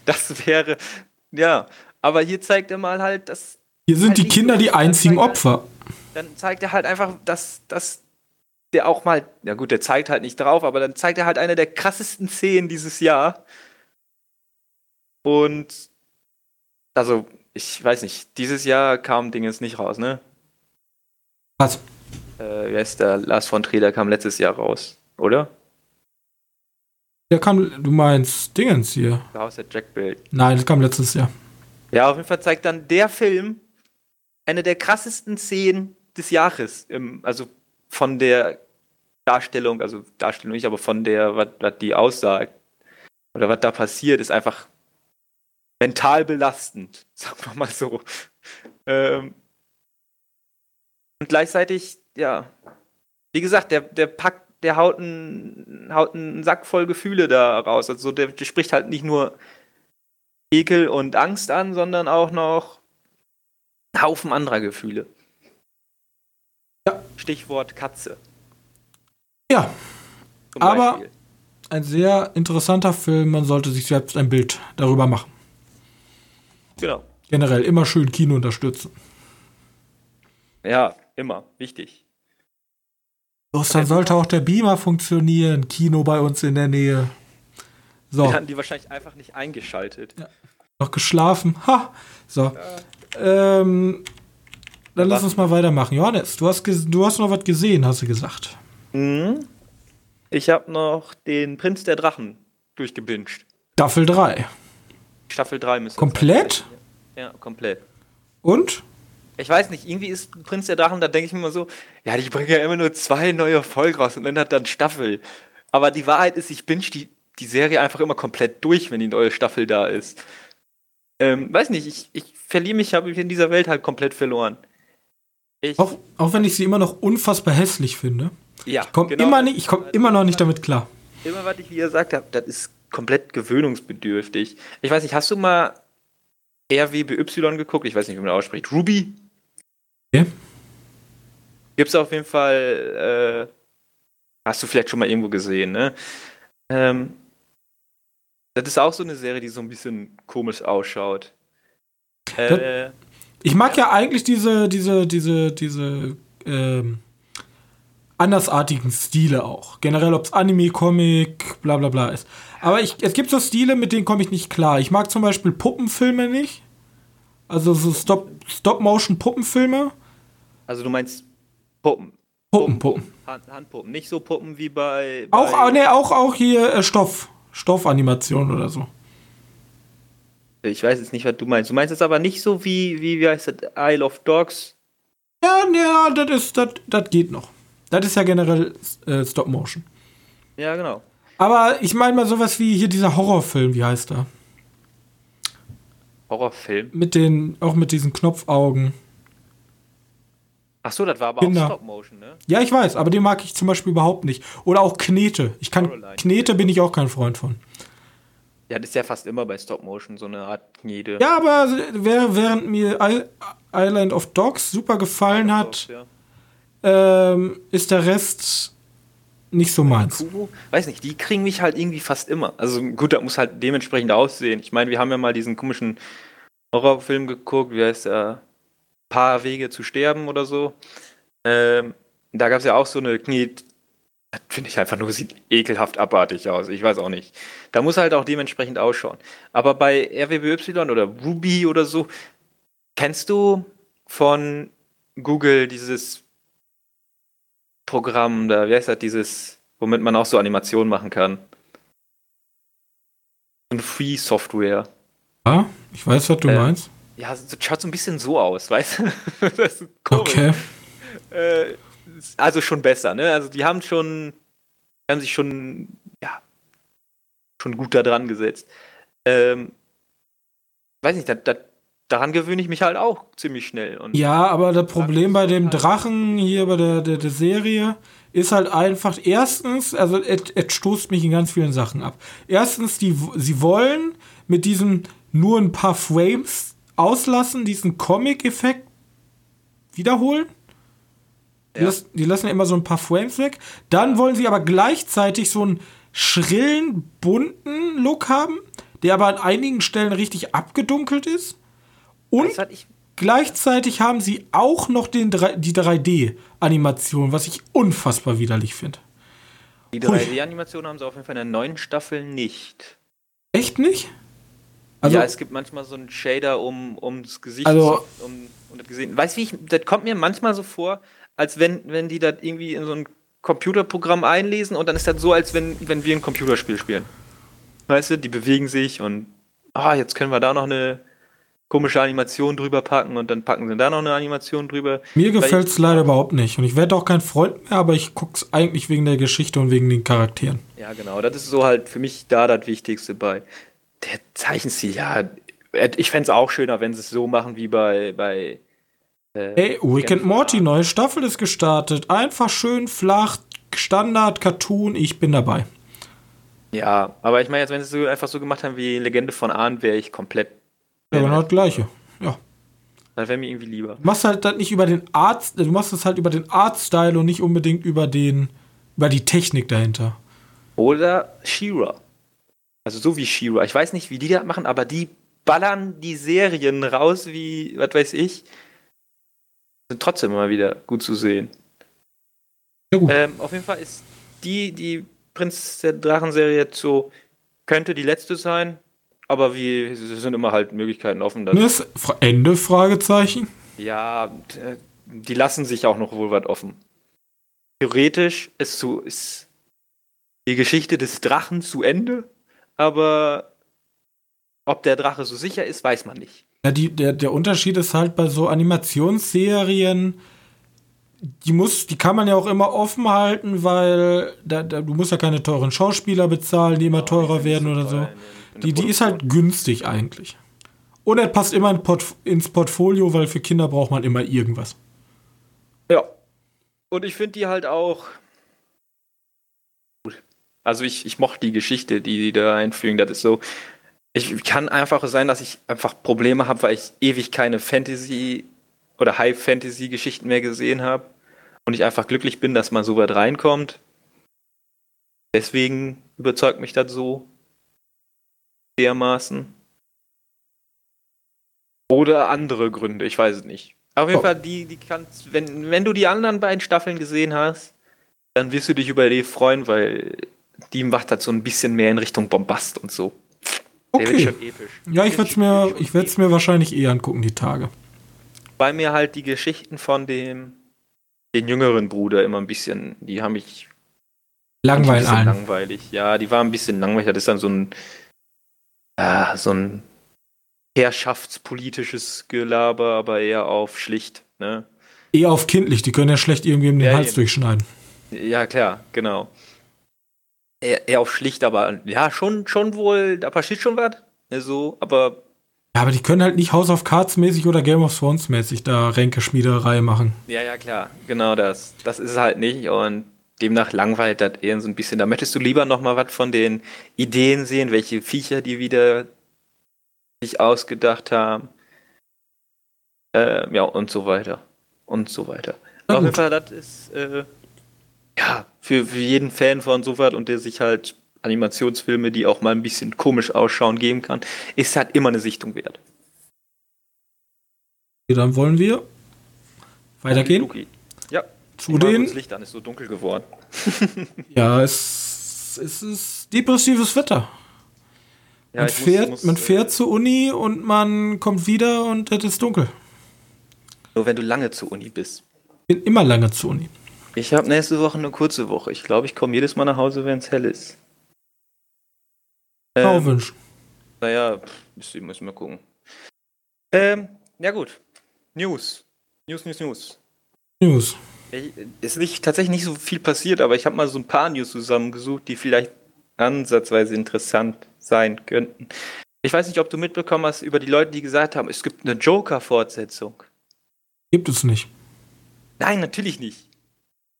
S2: Das wäre, ja. Aber hier zeigt er mal halt, dass.
S1: Hier sind halt die Kinder so die einzigen Opfer. Halt,
S2: dann zeigt er halt einfach, dass, dass der auch mal, ja gut, der zeigt halt nicht drauf, aber dann zeigt er halt eine der krassesten Szenen dieses Jahr. Und also, ich weiß nicht, dieses Jahr kam Ding jetzt nicht raus, ne?
S1: Was?
S2: Äh, wie heißt der? Lars von Trier kam letztes Jahr raus oder?
S1: Der kam, du meinst Dingens hier.
S2: Haus der Jack-Bild.
S1: Nein, das kam letztes Jahr.
S2: Ja, auf jeden Fall zeigt dann der Film eine der krassesten Szenen des Jahres. Im, also von der Darstellung, also Darstellung nicht, aber von der, was, die aussagt oder was da passiert, ist einfach mental belastend, [LAUGHS] sagen wir mal so. Ähm, und gleichzeitig, ja, wie gesagt, der, der packt, der haut einen, haut einen Sack voll Gefühle da raus. Also der, der spricht halt nicht nur Ekel und Angst an, sondern auch noch einen Haufen anderer Gefühle.
S1: Ja.
S2: Stichwort Katze.
S1: Ja, Aber- ein sehr interessanter Film. Man sollte sich selbst ein Bild darüber machen.
S2: Genau.
S1: Generell immer schön Kino unterstützen.
S2: Ja, immer. Wichtig.
S1: Bloß dann sollte auch der Beamer funktionieren. Kino bei uns in der Nähe. So,
S2: Die hatten die wahrscheineineinfach nicht eingeschaltet.
S1: noch geschlafen. Ha! So. Ähm, dann lass uns mal weitermachen. Johannes, du hast, du hast noch was gesehen, hast du gesagt.
S2: Mhm. Ich habe noch den Prinz der Drachen durchgebinged.
S1: Staffel 3.
S2: Staffel 3 müsste es
S1: Komplett?
S2: Ja, komplett.
S1: Und?
S2: Ich weiß nicht, irgendwie ist Prinz der Drachen, da denke ich mir immer so, ja, die bringen ja immer nur zwei neue Folgen raus und dann hat dann Staffel. Aber die Wahrheit ist, ich binge die, die Serie einfach immer komplett durch, wenn die neue Staffel da ist. Ähm, weiß nicht, ich, ich verliere mich, habe mich in dieser Welt halt komplett verloren. Ich,
S1: Auch, auch wenn ich sie immer noch unfassbar hässlich finde.
S2: Ja,
S1: Ich komme
S2: genau.
S1: immer, nicht- ich komm immer noch nicht damit klar.
S2: Immer, was ich wieder gesagt habe, das ist komplett gewöhnungsbedürftig. Ich weiß nicht, hast du mal RWBY geguckt? Ich weiß nicht, wie man das ausspricht. Ruby?
S1: Okay.
S2: Gibt es auf jeden Fall, äh, hast du vielleicht schon mal irgendwo gesehen, ne? Ähm, das ist auch so eine Serie, die so ein bisschen komisch ausschaut. Äh,
S1: Ich mag ja eigentlich diese, diese, diese, diese ähm, andersartigen Stile auch. Generell, ob es Anime, Comic, bla bla bla ist. Aber ich, es gibt so Stile, mit denen komme ich nicht klar. Ich mag zum Beispiel Puppenfilme nicht. Also so Stop- Stop-Motion-Puppenfilme.
S2: also du meinst Puppen.
S1: Puppen, Puppen.
S2: Hand, Handpuppen. Nicht so Puppen wie bei. bei
S1: Auch, nee, auch, auch hier äh, Stoff. Stoffanimation oder so.
S2: Ich weiß jetzt nicht, was du meinst. Du meinst es aber nicht so wie, wie, wie heißt das, Isle of Dogs?
S1: Ja, ja, das ist, das, das geht noch. Das ist ja generell äh, Stop-Motion.
S2: Ja, genau.
S1: Aber ich meine mal sowas wie hier dieser Horrorfilm, wie heißt er?
S2: Horrorfilm.
S1: Mit den, auch mit diesen Knopfaugen.
S2: Ach so, das war aber
S1: Kinder.
S2: auch Stop-Motion, ne?
S1: Ja, ich weiß, aber den mag ich zum Beispiel überhaupt nicht. Oder auch Knete. Ich kann,
S2: Coraline.
S1: Knete bin ich auch kein Freund von.
S2: Ja, das ist ja fast immer bei Stop-Motion so eine Art Knete.
S1: Ja, aber während mir Island of Dogs super gefallen hat,
S2: Ja.
S1: Ähm, ist der Rest nicht so meins.
S2: Kubo, weiß nicht, die kriegen mich halt irgendwie fast immer. Also gut, das muss halt dementsprechend aussehen. Ich meine, wir haben ja mal diesen komischen Horrorfilm geguckt, wie heißt der? Paar Wege zu sterben oder so. Ähm, da gab es ja auch so eine Knie. Finde ich einfach nur, sieht ekelhaft abartig aus. Ich weiß auch nicht. Da muss halt auch dementsprechend ausschauen. Aber bei RWBY oder Ruby oder so, kennst du von Google dieses Programm da, wie heißt das, dieses, womit man auch so Animationen machen kann? So eine Free-Software.
S1: Ja, ich weiß, was du
S2: Äh,
S1: meinst.
S2: Ja, es schaut so ein bisschen so aus, [LAUGHS] weißt du? das ist komisch.
S1: Okay.
S2: Äh, also schon besser, ne? Also die haben schon, haben sich schon, ja, schon gut da dran gesetzt. Ähm, weiß nicht, da, da, daran gewöhne ich mich halt auch ziemlich schnell. Und
S1: Ja, aber das Problem bei dem Drachen hier bei der, der, der Serie ist halt einfach, erstens, also es, stoßt mich in ganz vielen Sachen ab. Erstens, die, sie wollen mit diesen nur ein paar Frames auslassen, diesen Comic-Effekt wiederholen. Die,
S2: Ja.
S1: lassen, die lassen ja immer so ein paar Frames weg. Dann wollen sie aber gleichzeitig so einen schrillen, bunten Look haben, der aber an einigen Stellen richtig abgedunkelt ist. Und Gleichzeitig haben sie auch noch den, die 3D-Animation, was ich unfassbar widerlich finde.
S2: die
S1: Hui.
S2: 3D-Animation haben sie auf jeden Fall in der neuen Staffel nicht.
S1: Echt nicht? Also,
S2: ja, es gibt manchmal so einen Shader um, um das Gesicht
S1: Also-
S2: zu, um, um das Gesicht. Weißt du, wie ich, das kommt mir manchmal so vor, als wenn, wenn die das irgendwie in so ein Computerprogramm einlesen und dann ist das so, als wenn, wenn wir ein Computerspiel spielen. Weißt du, die bewegen sich und ah, jetzt können wir da noch eine komische Animation drüber packen und dann packen sie da noch eine Animation drüber.
S1: mir gefällt es leider überhaupt nicht. Und ich werde auch kein Freund mehr, aber ich gucke es eigentlich wegen der Geschichte und wegen den Charakteren.
S2: Ja, genau. Das ist so halt für mich da das Wichtigste bei. Der Zeichenstil, ja. Ich fände es auch schöner, wenn sie es so machen wie bei, bei
S1: Äh, Ey, and Morty, neue Staffel ist gestartet. Einfach schön flach, Standard, Cartoon, ich bin dabei.
S2: Ja, aber ich meine jetzt, wenn sie es einfach so gemacht haben wie Legende von Ahn, wäre ich komplett.
S1: Ja, genau das gleiche. Ja.
S2: Das wäre mir irgendwie lieber.
S1: Du machst halt dann nicht über den Arzt, du machst es halt über den Artstyle und nicht unbedingt über den, über die Technik dahinter.
S2: Oder Shira. Also so wie Shira. Ich weiß nicht, wie die das machen, aber die ballern die Serien raus wie, was weiß ich. Sind trotzdem immer wieder gut zu sehen. Ja, gut. Ähm, auf jeden Fall ist die, die Prinz der Drachen-Serie jetzt so, könnte die letzte sein, aber wie, es sind immer halt Möglichkeiten offen.
S1: Das Ende? Fragezeichen?
S2: Ja, die lassen sich auch noch wohl was offen. Theoretisch ist, so, ist die Geschichte des Drachen zu Ende, aber ob der Drache so sicher ist, weiß man nicht.
S1: Ja, die, der, der Unterschied ist halt bei so Animationsserien, die muss, die kann man ja auch immer offen halten, weil da, da, du musst ja keine teuren Schauspieler bezahlen, die immer ja, teurer werden oder so. Die, die ist halt günstig eigentlich. Und er passt immer in Port ins Portfolio, weil für Kinder braucht man immer irgendwas.
S2: Ja. Und ich finde die halt auch. Gut. Also ich, ich mochte die Geschichte, die die da einfügen. Das ist so. Ich kann einfach sein, dass ich einfach Probleme habe, weil ich ewig keine Fantasy oder High-Fantasy-Geschichten mehr gesehen habe und ich einfach glücklich bin, dass man so weit reinkommt. Deswegen überzeugt mich das so dermaßen. Oder andere Gründe, ich weiß es nicht. Auf jeden oh. Fall, die, die kannst, wenn, wenn du die anderen beiden Staffeln gesehen hast, dann wirst du dich über die freuen, weil die macht halt so ein bisschen mehr in Richtung Bombast und so.
S1: Okay. Ja, ich werde es mir, ich mir wahrscheinlich eh angucken, die Tage
S2: weil mir halt die Geschichten von dem den jüngeren Bruder immer ein bisschen, die haben mich
S1: langweilig.
S2: langweilig. Ja, die waren ein bisschen langweilig. Das ist dann so ein äh, so ein herrschaftspolitisches Gelaber, aber eher auf schlicht, ne?
S1: Eher auf kindlich, die können ja schlecht irgendwie den ja, Hals eben. durchschneiden.
S2: Ja, klar, genau. Eher, eher, auf schlicht, aber ja, schon, schon wohl, da passiert schon was. Ne, so, aber
S1: ja, aber die können halt nicht House of Cards mäßig oder Game of Thrones mäßig da Ränkeschmiederei machen.
S2: Ja, ja, klar. Genau das. Das ist es halt nicht und demnach langweilt das eher so ein bisschen. Da möchtest du lieber noch mal was von den Ideen sehen, welche Viecher die wieder sich ausgedacht haben. Äh, ja, und so weiter. Und so weiter. Auf jeden Fall, das ist äh, ja für, für jeden Fan von sowas und der sich halt Animationsfilme, die auch mal ein bisschen komisch ausschauen, geben kann, ist halt immer eine Sichtung wert.
S1: Dann wollen wir weitergehen.
S2: Okay. Ja.
S1: Zu den.
S2: Das Licht an ist so dunkel geworden. [LAUGHS]
S1: ja, es, es ist depressives Wetter. Ja, man, fährt, muss, man fährt äh, zur Uni und man kommt wieder und es ist dunkel.
S2: Nur wenn du lange zur Uni bist.
S1: Ich bin immer lange zur Uni.
S2: Ich habe nächste Woche eine kurze Woche. Ich glaube, ich komme jedes Mal nach Hause, wenn es hell ist.
S1: Ähm, wünschen.
S2: Naja, müssen, wir gucken. Ähm, ja gut. News. News, News, News.
S1: News.
S2: Es ist nicht, tatsächlich nicht so viel passiert, aber ich habe mal so ein paar News zusammengesucht, die vielleicht ansatzweise interessant sein könnten. Ich weiß nicht, ob du mitbekommen hast über die Leute, die gesagt haben, es gibt eine Joker-Fortsetzung.
S1: Gibt es nicht.
S2: Nein, natürlich nicht.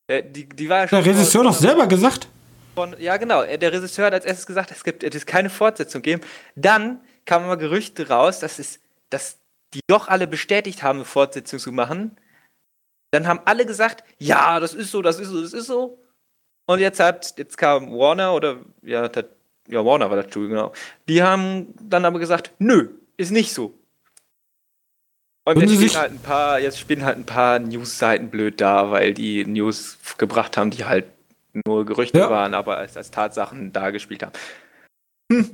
S1: Äh, die, die war Der Regisseur doch selber gesagt
S2: von, ja genau, der Regisseur hat als erstes gesagt, es gibt es keine Fortsetzung geben. Dann kamen mal Gerüchte raus, dass es, dass die doch alle bestätigt haben, eine Fortsetzung zu machen. Dann haben alle gesagt, ja, das ist so, das ist so, das ist so. Und jetzt hat, jetzt kam Warner oder ja, das, ja Warner war das Studio, genau. Die haben dann aber gesagt, nö, ist nicht so. Und jetzt spielen halt ein paar, jetzt spielen halt ein paar News-Seiten blöd da, weil die News gebracht haben, die halt nur Gerüchte ja. waren, aber als, als Tatsachen dargespielt haben. Hm.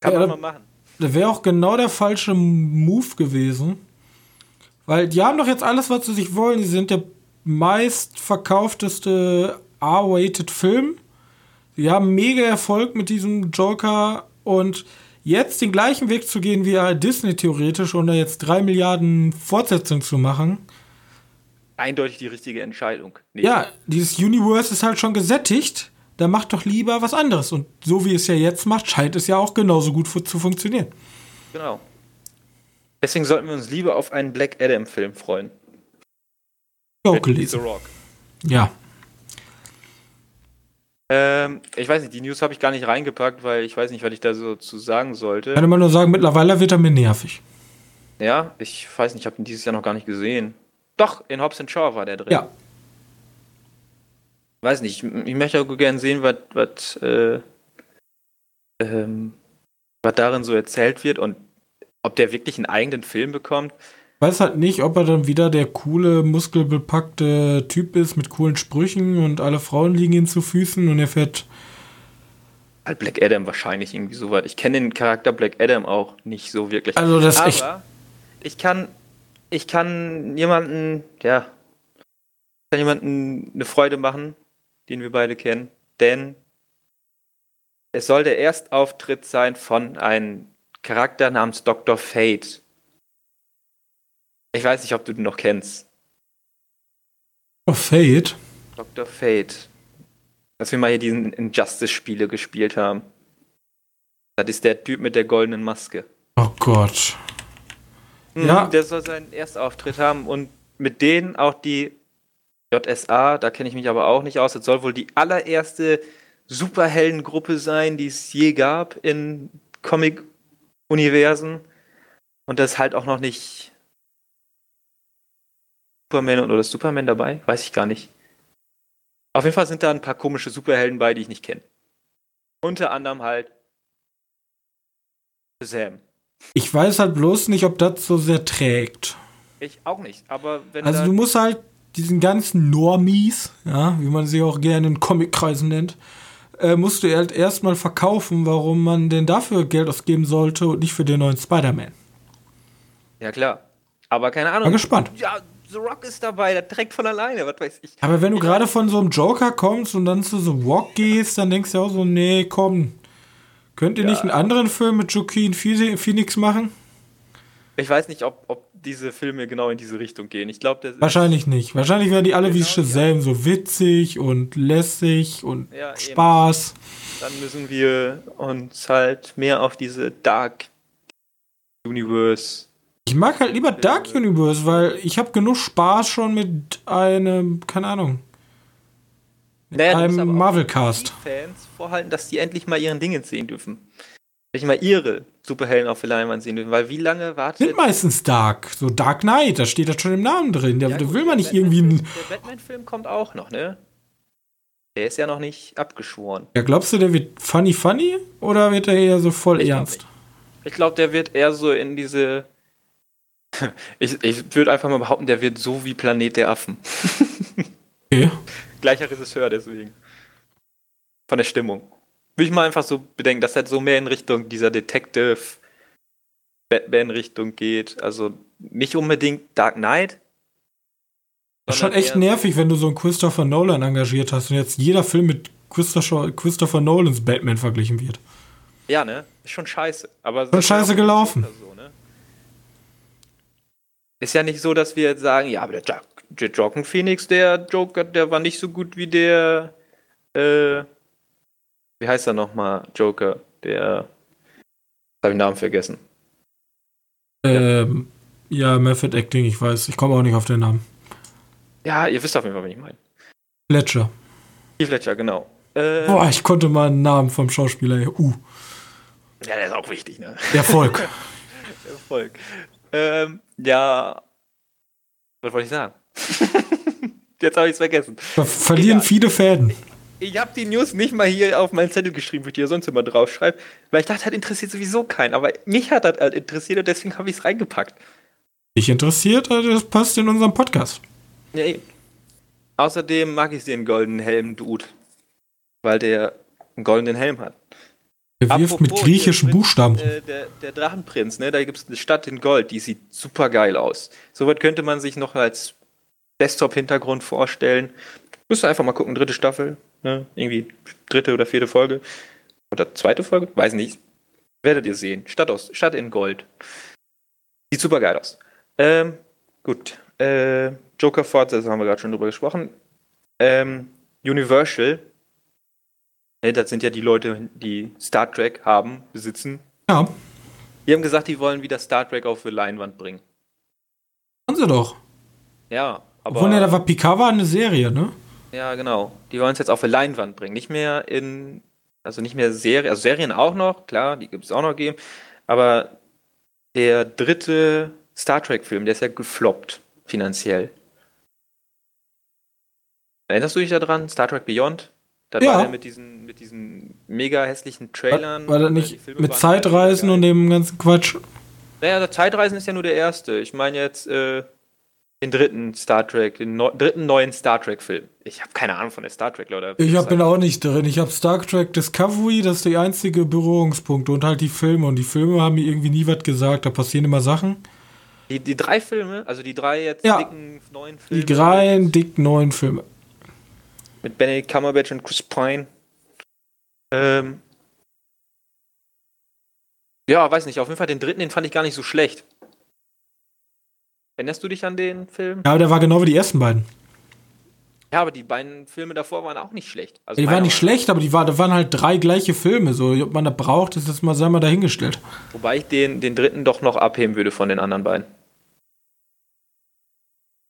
S2: Kann ja, man mal machen.
S1: Das wäre auch genau der falsche Move gewesen. Weil die haben doch jetzt alles, was sie sich wollen. Sie sind der meistverkaufteste R-Rated Film. Sie haben mega Erfolg mit diesem Joker und jetzt den gleichen Weg zu gehen wie Disney theoretisch und da jetzt drei Milliarden Fortsetzungen zu machen,
S2: eindeutig die richtige Entscheidung.
S1: Nee. Ja, dieses Universe ist halt schon gesättigt. Da macht doch lieber was anderes. Und so wie es ja jetzt macht, scheint es ja auch genauso gut zu funktionieren.
S2: Genau. Deswegen sollten wir uns lieber auf einen Black Adam-Film freuen.
S1: Auch
S2: Mit
S1: gelesen.
S2: The Rock.
S1: Ja.
S2: Ähm, ich weiß nicht, die News habe ich gar nicht reingepackt, weil ich weiß nicht, was ich da so zu sagen sollte.
S1: Ich kann immer nur sagen, mittlerweile wird er mir nervig.
S2: Ja, ich weiß nicht, ich habe ihn dieses Jahr noch gar nicht gesehen. Doch, in Hobbs Shaw war der drin.
S1: Ja.
S2: Weiß nicht, ich, ich möchte auch gerne sehen, was, was, äh, ähm, was darin so erzählt wird und ob der wirklich einen eigenen Film bekommt.
S1: Ich weiß halt nicht, ob er dann wieder der coole, muskelbepackte Typ ist mit coolen Sprüchen und alle Frauen liegen ihm zu Füßen und er fährt.
S2: Halt Black Adam wahrscheinlich irgendwie so weit. Ich kenne den Charakter Black Adam auch nicht so wirklich.
S1: Also das ist
S2: Aber ich kann, ich kann jemanden, ja, kann jemanden eine Freude machen, den wir beide kennen, denn es soll der Erstauftritt sein von einem Charakter namens Dr. Fate. Ich weiß nicht, ob du den noch kennst.
S1: Oh, Fate.
S2: Dr. Fate. Dass wir mal hier diesen Injustice-Spiele gespielt haben. Das ist der Typ mit der goldenen Maske.
S1: Oh Gott.
S2: Mhm,
S1: Ja.
S2: Der soll seinen Erstauftritt haben und mit denen auch die JSA, da kenne ich mich aber auch nicht aus. Das soll wohl die allererste Superheldengruppe sein, die es je gab in Comic-Universen. Und das halt auch noch nicht Superman oder Superman dabei? Weiß ich gar nicht. Auf jeden Fall sind da ein paar komische Superhelden bei, die ich nicht kenne. Unter anderem halt Sam.
S1: Ich weiß halt bloß nicht, ob das so sehr trägt.
S2: Ich auch nicht, aber wenn
S1: Also du musst halt diesen ganzen Normies, ja, wie man sie auch gerne in Comickreisen nennt, äh, musst du halt erstmal verkaufen, warum man denn dafür Geld ausgeben sollte und nicht für den neuen Spider-Man.
S2: Ja, klar. Aber keine Ahnung.
S1: Bin gespannt.
S2: Ja, The Rock ist dabei, der trägt von alleine, was weiß ich.
S1: Aber wenn du gerade von so einem Joker kommst und dann zu so Walk gehst, dann denkst du auch so, nee, komm, könnt ihr
S2: Ja.
S1: nicht einen anderen Film mit Joaquin Phoenix machen?
S2: Ich weiß nicht, ob, ob diese Filme genau in diese Richtung gehen. Ich glaube,
S1: Wahrscheinlich nicht. Wahrscheinlich werden die alle wie
S2: Genau,
S1: Shazam so witzig und lässig und
S2: Ja, eben.
S1: Spaß.
S2: Dann müssen wir uns halt mehr auf diese Dark Universe.
S1: Ich mag halt lieber Dark Universe, weil ich habe genug Spaß schon mit einem, keine Ahnung,
S2: Naja,
S1: einem Marvel-Cast.
S2: Fans vorhalten, dass die endlich mal ihren Dingen sehen dürfen. Endlich mal ihre Superhelden auf der Leinwand sehen dürfen. Weil wie lange wartet
S1: Sind meistens Dark. So Dark Knight, da steht das schon im Namen drin. Da,
S2: Ja, gut,
S1: will man nicht irgendwie.
S2: Batman-
S1: Ein,
S2: Der Batman-Film kommt auch noch, ne? Der ist ja noch nicht abgeschworen.
S1: ja, glaubst du, der wird funny funny oder wird er eher so voll
S2: Ich glaub
S1: ernst?
S2: Ich glaube, der wird eher so in diese. [LAUGHS] Ich, ich würde einfach mal behaupten, der wird so wie Planet der Affen. [LAUGHS]
S1: Okay.
S2: Gleicher Regisseur, deswegen. Von der Stimmung. Würde ich mal einfach so bedenken, dass das so mehr in Richtung dieser Detective Batman-Richtung geht. Also nicht unbedingt Dark Knight.
S1: Das ist schon echt nervig, wenn du so einen Christopher Nolan engagiert hast und jetzt jeder Film mit Christopher, Christopher Nolans Batman verglichen wird.
S2: Ja, ne? Ist schon scheiße. Aber
S1: Schon scheiße gelaufen.
S2: So, ne? Ist ja nicht so, dass wir jetzt sagen, ja, aber der, Jack, der Joaquin Phoenix, der Joker, der war nicht so gut wie der, äh, wie heißt er nochmal, Joker, der, hab ich den Namen vergessen.
S1: Ähm, ja, Method Acting, ich weiß. Ich komme auch nicht auf den Namen.
S2: Ja, ihr wisst auf jeden Fall, wen ich meine.
S1: Fletcher.
S2: Heath Ledger, genau. Äh,
S1: Boah, ich konnte mal einen Namen vom Schauspieler. Uh,
S2: ja, der ist auch wichtig, ne?
S1: Erfolg. [LAUGHS]
S2: Erfolg. Ähm, ja, was wollte ich sagen? [LAUGHS] Jetzt habe ich es vergessen.
S1: Da verlieren
S2: Egal.
S1: viele Fäden.
S2: Ich habe die News nicht mal hier auf meinen Zettel geschrieben, wie ich die ja sonst immer draufschreibe, weil ich dachte, das interessiert sowieso keinen. Aber mich hat das halt interessiert und deswegen habe ich es reingepackt.
S1: Dich interessiert, also das passt in unserem Podcast.
S2: Ja, eben. Außerdem mag ich den goldenen Helm-Dude, weil der einen goldenen Helm hat.
S1: Er wirft mit
S2: Apropos,
S1: griechischen
S2: hier,
S1: Buchstaben.
S2: Äh, der, der Drachenprinz, ne? Da gibt es eine Stadt in Gold, die sieht super geil aus. Soweit könnte man sich noch als Desktop-Hintergrund vorstellen. Müsst ihr einfach mal gucken, dritte Staffel, ne? Irgendwie dritte oder vierte Folge. Oder zweite Folge? Weiß nicht. Werdet ihr sehen. Stadt, aus, Stadt in Gold. Sieht super geil aus. Ähm, gut. Äh, Joker Fortsetzung haben wir gerade schon drüber gesprochen. Ähm, Universal Ne, das sind ja die Leute, die Star Trek haben, besitzen.
S1: Ja,
S2: Die haben gesagt, die wollen wieder Star Trek auf die Leinwand bringen.
S1: machen sie doch.
S2: Ja, Aber
S1: Obwohl, ne, da war Picard war eine Serie, ne?
S2: Ja, genau. Die wollen es jetzt auf eine Leinwand bringen. Nicht mehr in, also nicht mehr Serie, also Serien auch noch, klar, die gibt es auch noch geben. Aber der dritte Star Trek-Film, der ist ja gefloppt, finanziell. Erinnerst du dich daran? Star Trek Beyond? Da
S1: Ja.
S2: war der mit diesen, mit diesen mega hässlichen Trailern.
S1: War, war das nicht mit Zeitreisen und dem ganzen Quatsch?
S2: Naja, der Zeitreisen ist ja nur der erste. Ich meine jetzt äh, den dritten Star Trek, den neu- dritten neuen Star Trek-Film. Ich habe keine Ahnung von der Star Trek, Leute.
S1: Ich hab, bin auch nicht drin. Ich habe Star Trek Discovery, das ist die einzige Berührungspunkte und halt die Filme. Und die Filme haben mir irgendwie nie was gesagt. Da passieren immer Sachen.
S2: Die, die drei Filme, also die drei jetzt
S1: Ja.
S2: dicken neuen Filme.
S1: Die dreien dicken neuen Filme.
S2: Mit Benedict Cumberbatch und Chris Pine. Ähm. Ja, weiß nicht. Auf jeden Fall den dritten, den fand ich gar nicht so schlecht. Erinnerst du dich an den Film?
S1: Ja, aber der war genau wie die ersten beiden.
S2: Ja, aber die beiden Filme davor waren auch nicht schlecht. Also
S1: Die waren nicht schlecht, aber die war, da waren halt drei gleiche Filme. So, ob man da braucht, ist das mal, sei mal dahingestellt.
S2: Wobei ich den, den dritten doch noch abheben würde von den anderen beiden.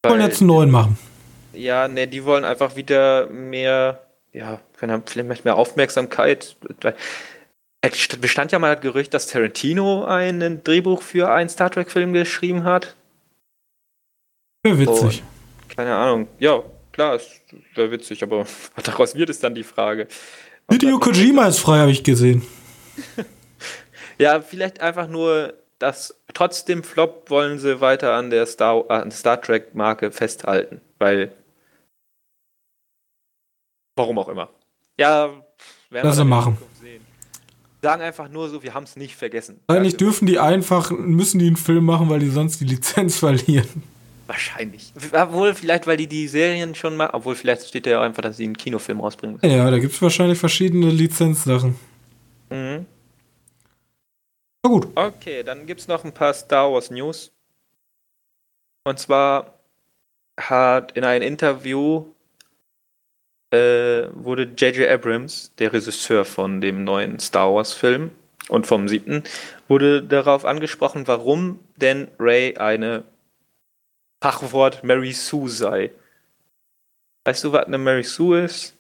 S1: Wir wollen jetzt einen neuen machen.
S2: Ja, ne, die wollen einfach wieder mehr, ja, Ahnung, vielleicht mehr Aufmerksamkeit. Es st- bestand ja mal das Gerücht, dass Tarantino ein Drehbuch für einen Star Trek-Film geschrieben hat.
S1: Wäre witzig.
S2: Keine Ahnung. Ja, klar, es wäre witzig, aber was [LAUGHS] daraus wird, ist dann die Frage.
S1: Hideo
S2: das-
S1: Kojima ist frei, habe ich gesehen. [LAUGHS]
S2: Ja, vielleicht einfach nur, dass trotz dem Flop wollen sie weiter an der Star, an Star Trek-Marke festhalten, weil. Warum auch immer. Ja, werden
S1: Lass
S2: wir
S1: machen.
S2: Sehen. Sagen einfach nur so, wir haben es nicht vergessen.
S1: Eigentlich
S2: Dafür-
S1: dürfen die einfach, müssen die einen Film machen, weil die sonst die Lizenz verlieren.
S2: Wahrscheinlich. Obwohl, vielleicht, weil die die Serien schon mal. Obwohl, vielleicht steht ja auch einfach, dass sie einen Kinofilm rausbringen müssen.
S1: Ja, da gibt es wahrscheinlich verschiedene Lizenzsachen.
S2: Mhm.
S1: Na gut.
S2: Okay, dann gibt es noch ein paar Star Wars News. Und zwar hat in einem Interview äh, wurde J.J. Abrams, der Regisseur von dem neuen Star Wars Film und vom siebten, wurde darauf angesprochen, warum denn Ray eine Fachwort Mary Sue sei. Weißt du, was eine Mary Sue ist?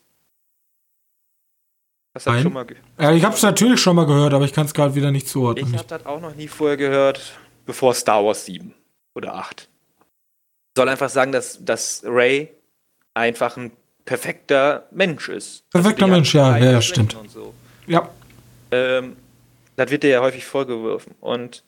S2: Das
S1: Nein.
S2: schon mal?
S1: Ja, ich habe es natürlich schon mal gehört, aber ich kann es gerade wieder nicht zuordnen.
S2: Ich habe das auch noch nie vorher gehört, bevor Star Wars 7 oder 8. Soll einfach sagen, dass, dass Ray einfach ein perfekter Mensch ist.
S1: Perfekter
S2: hat
S1: Mensch, ja, ja, ja, stimmt.
S2: So.
S1: ja,
S2: ähm, das wird dir ja häufig vorgeworfen. Und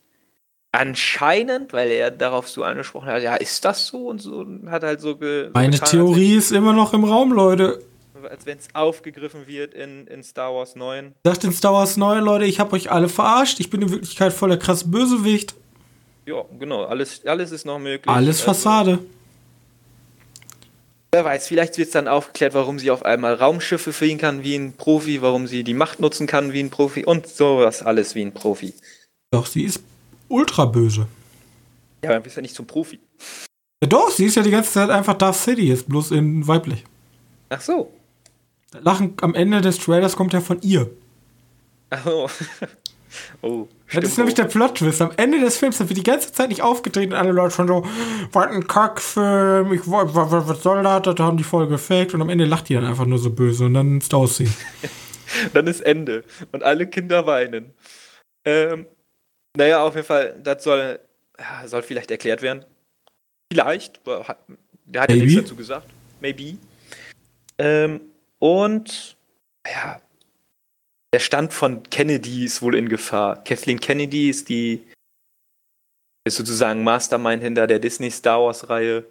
S2: anscheinend, weil er darauf so angesprochen hat, ja, ist das so und so, und hat halt so, ge
S1: meine
S2: getan,
S1: Theorie ist immer noch im Raum, Leute.
S2: als, wenn es aufgegriffen wird in, in Star Wars 9.
S1: Sagt in Star Wars 9, Leute, ich habe euch alle verarscht. Ich bin in Wirklichkeit voll der krasse Bösewicht.
S2: Ja, genau, alles, alles ist noch möglich.
S1: Alles
S2: Also-
S1: Fassade.
S2: Wer weiß, vielleicht wird es dann aufgeklärt, warum sie auf einmal Raumschiffe fliegen kann wie ein Profi, warum sie die Macht nutzen kann wie ein Profi und sowas alles wie ein Profi.
S1: Doch, sie ist ultra böse.
S2: Ja, dann bist du ja nicht zum Profi.
S1: Ja, doch, sie ist ja die ganze Zeit einfach Darth City, ist bloß in weiblich.
S2: Ach so.
S1: Das Lachen am Ende des Trailers kommt ja von ihr.
S2: Ach so. [LAUGHS] oh.
S1: Das ist nämlich der Plot-Twist. Am Ende des Films sind wir die ganze Zeit nicht aufgetreten und alle Leute schon so, was ein Kackfilm, ich, wa- wa- wa- was soll das? Da haben die voll gefaked und am Ende lacht die dann einfach nur so böse und dann ist aussehen. [LAUGHS]
S2: Dann ist Ende. Und alle Kinder weinen. Ähm, naja, auf jeden Fall, das soll, ja, soll vielleicht erklärt werden. Vielleicht. Hat, der hat ja
S1: Maybe.
S2: nichts dazu gesagt. Maybe. Ähm, und ja, der Stand von Kennedy ist wohl in Gefahr. Kathleen Kennedy ist die ist sozusagen Mastermind hinter der Disney Star Wars Reihe.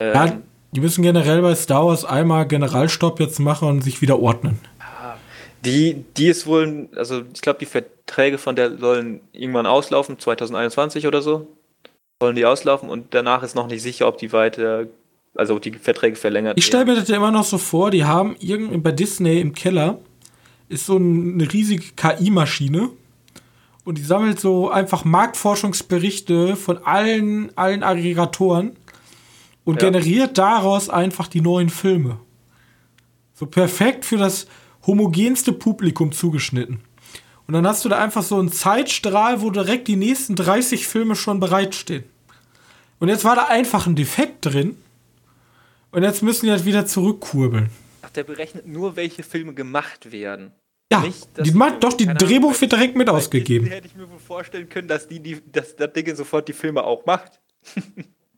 S2: Ähm,
S1: Ja, die müssen generell bei Star Wars einmal Generalstopp jetzt machen und sich wieder ordnen.
S2: Die, die ist wohl, also ich glaube, die Verträge von der sollen irgendwann auslaufen, 2021 oder so. Sollen die auslaufen und danach ist noch nicht sicher, ob die weiter, also ob die Verträge verlängert
S1: Ich stelle mir das ja immer noch so vor, die haben irgend bei Disney im Keller ist so eine riesige KI-Maschine und die sammelt so einfach Marktforschungsberichte von allen, allen Aggregatoren und
S2: Ja.
S1: generiert daraus einfach die neuen Filme. So perfekt für das homogenste Publikum zugeschnitten. Und dann hast du da einfach so einen Zeitstrahl, wo direkt die nächsten 30 Filme schon bereitstehen. Und jetzt war da einfach ein Defekt drin. Und jetzt müssen die halt wieder zurückkurbeln.
S2: Ach, der berechnet nur, welche Filme gemacht werden.
S1: Ja,
S2: Nicht,
S1: die macht, doch, die Drehbuch
S2: Ahnung,
S1: wird direkt mit ausgegeben.
S2: Hätte ich mir wohl vorstellen können, dass die, die dass das Ding sofort die Filme auch macht. [LAUGHS]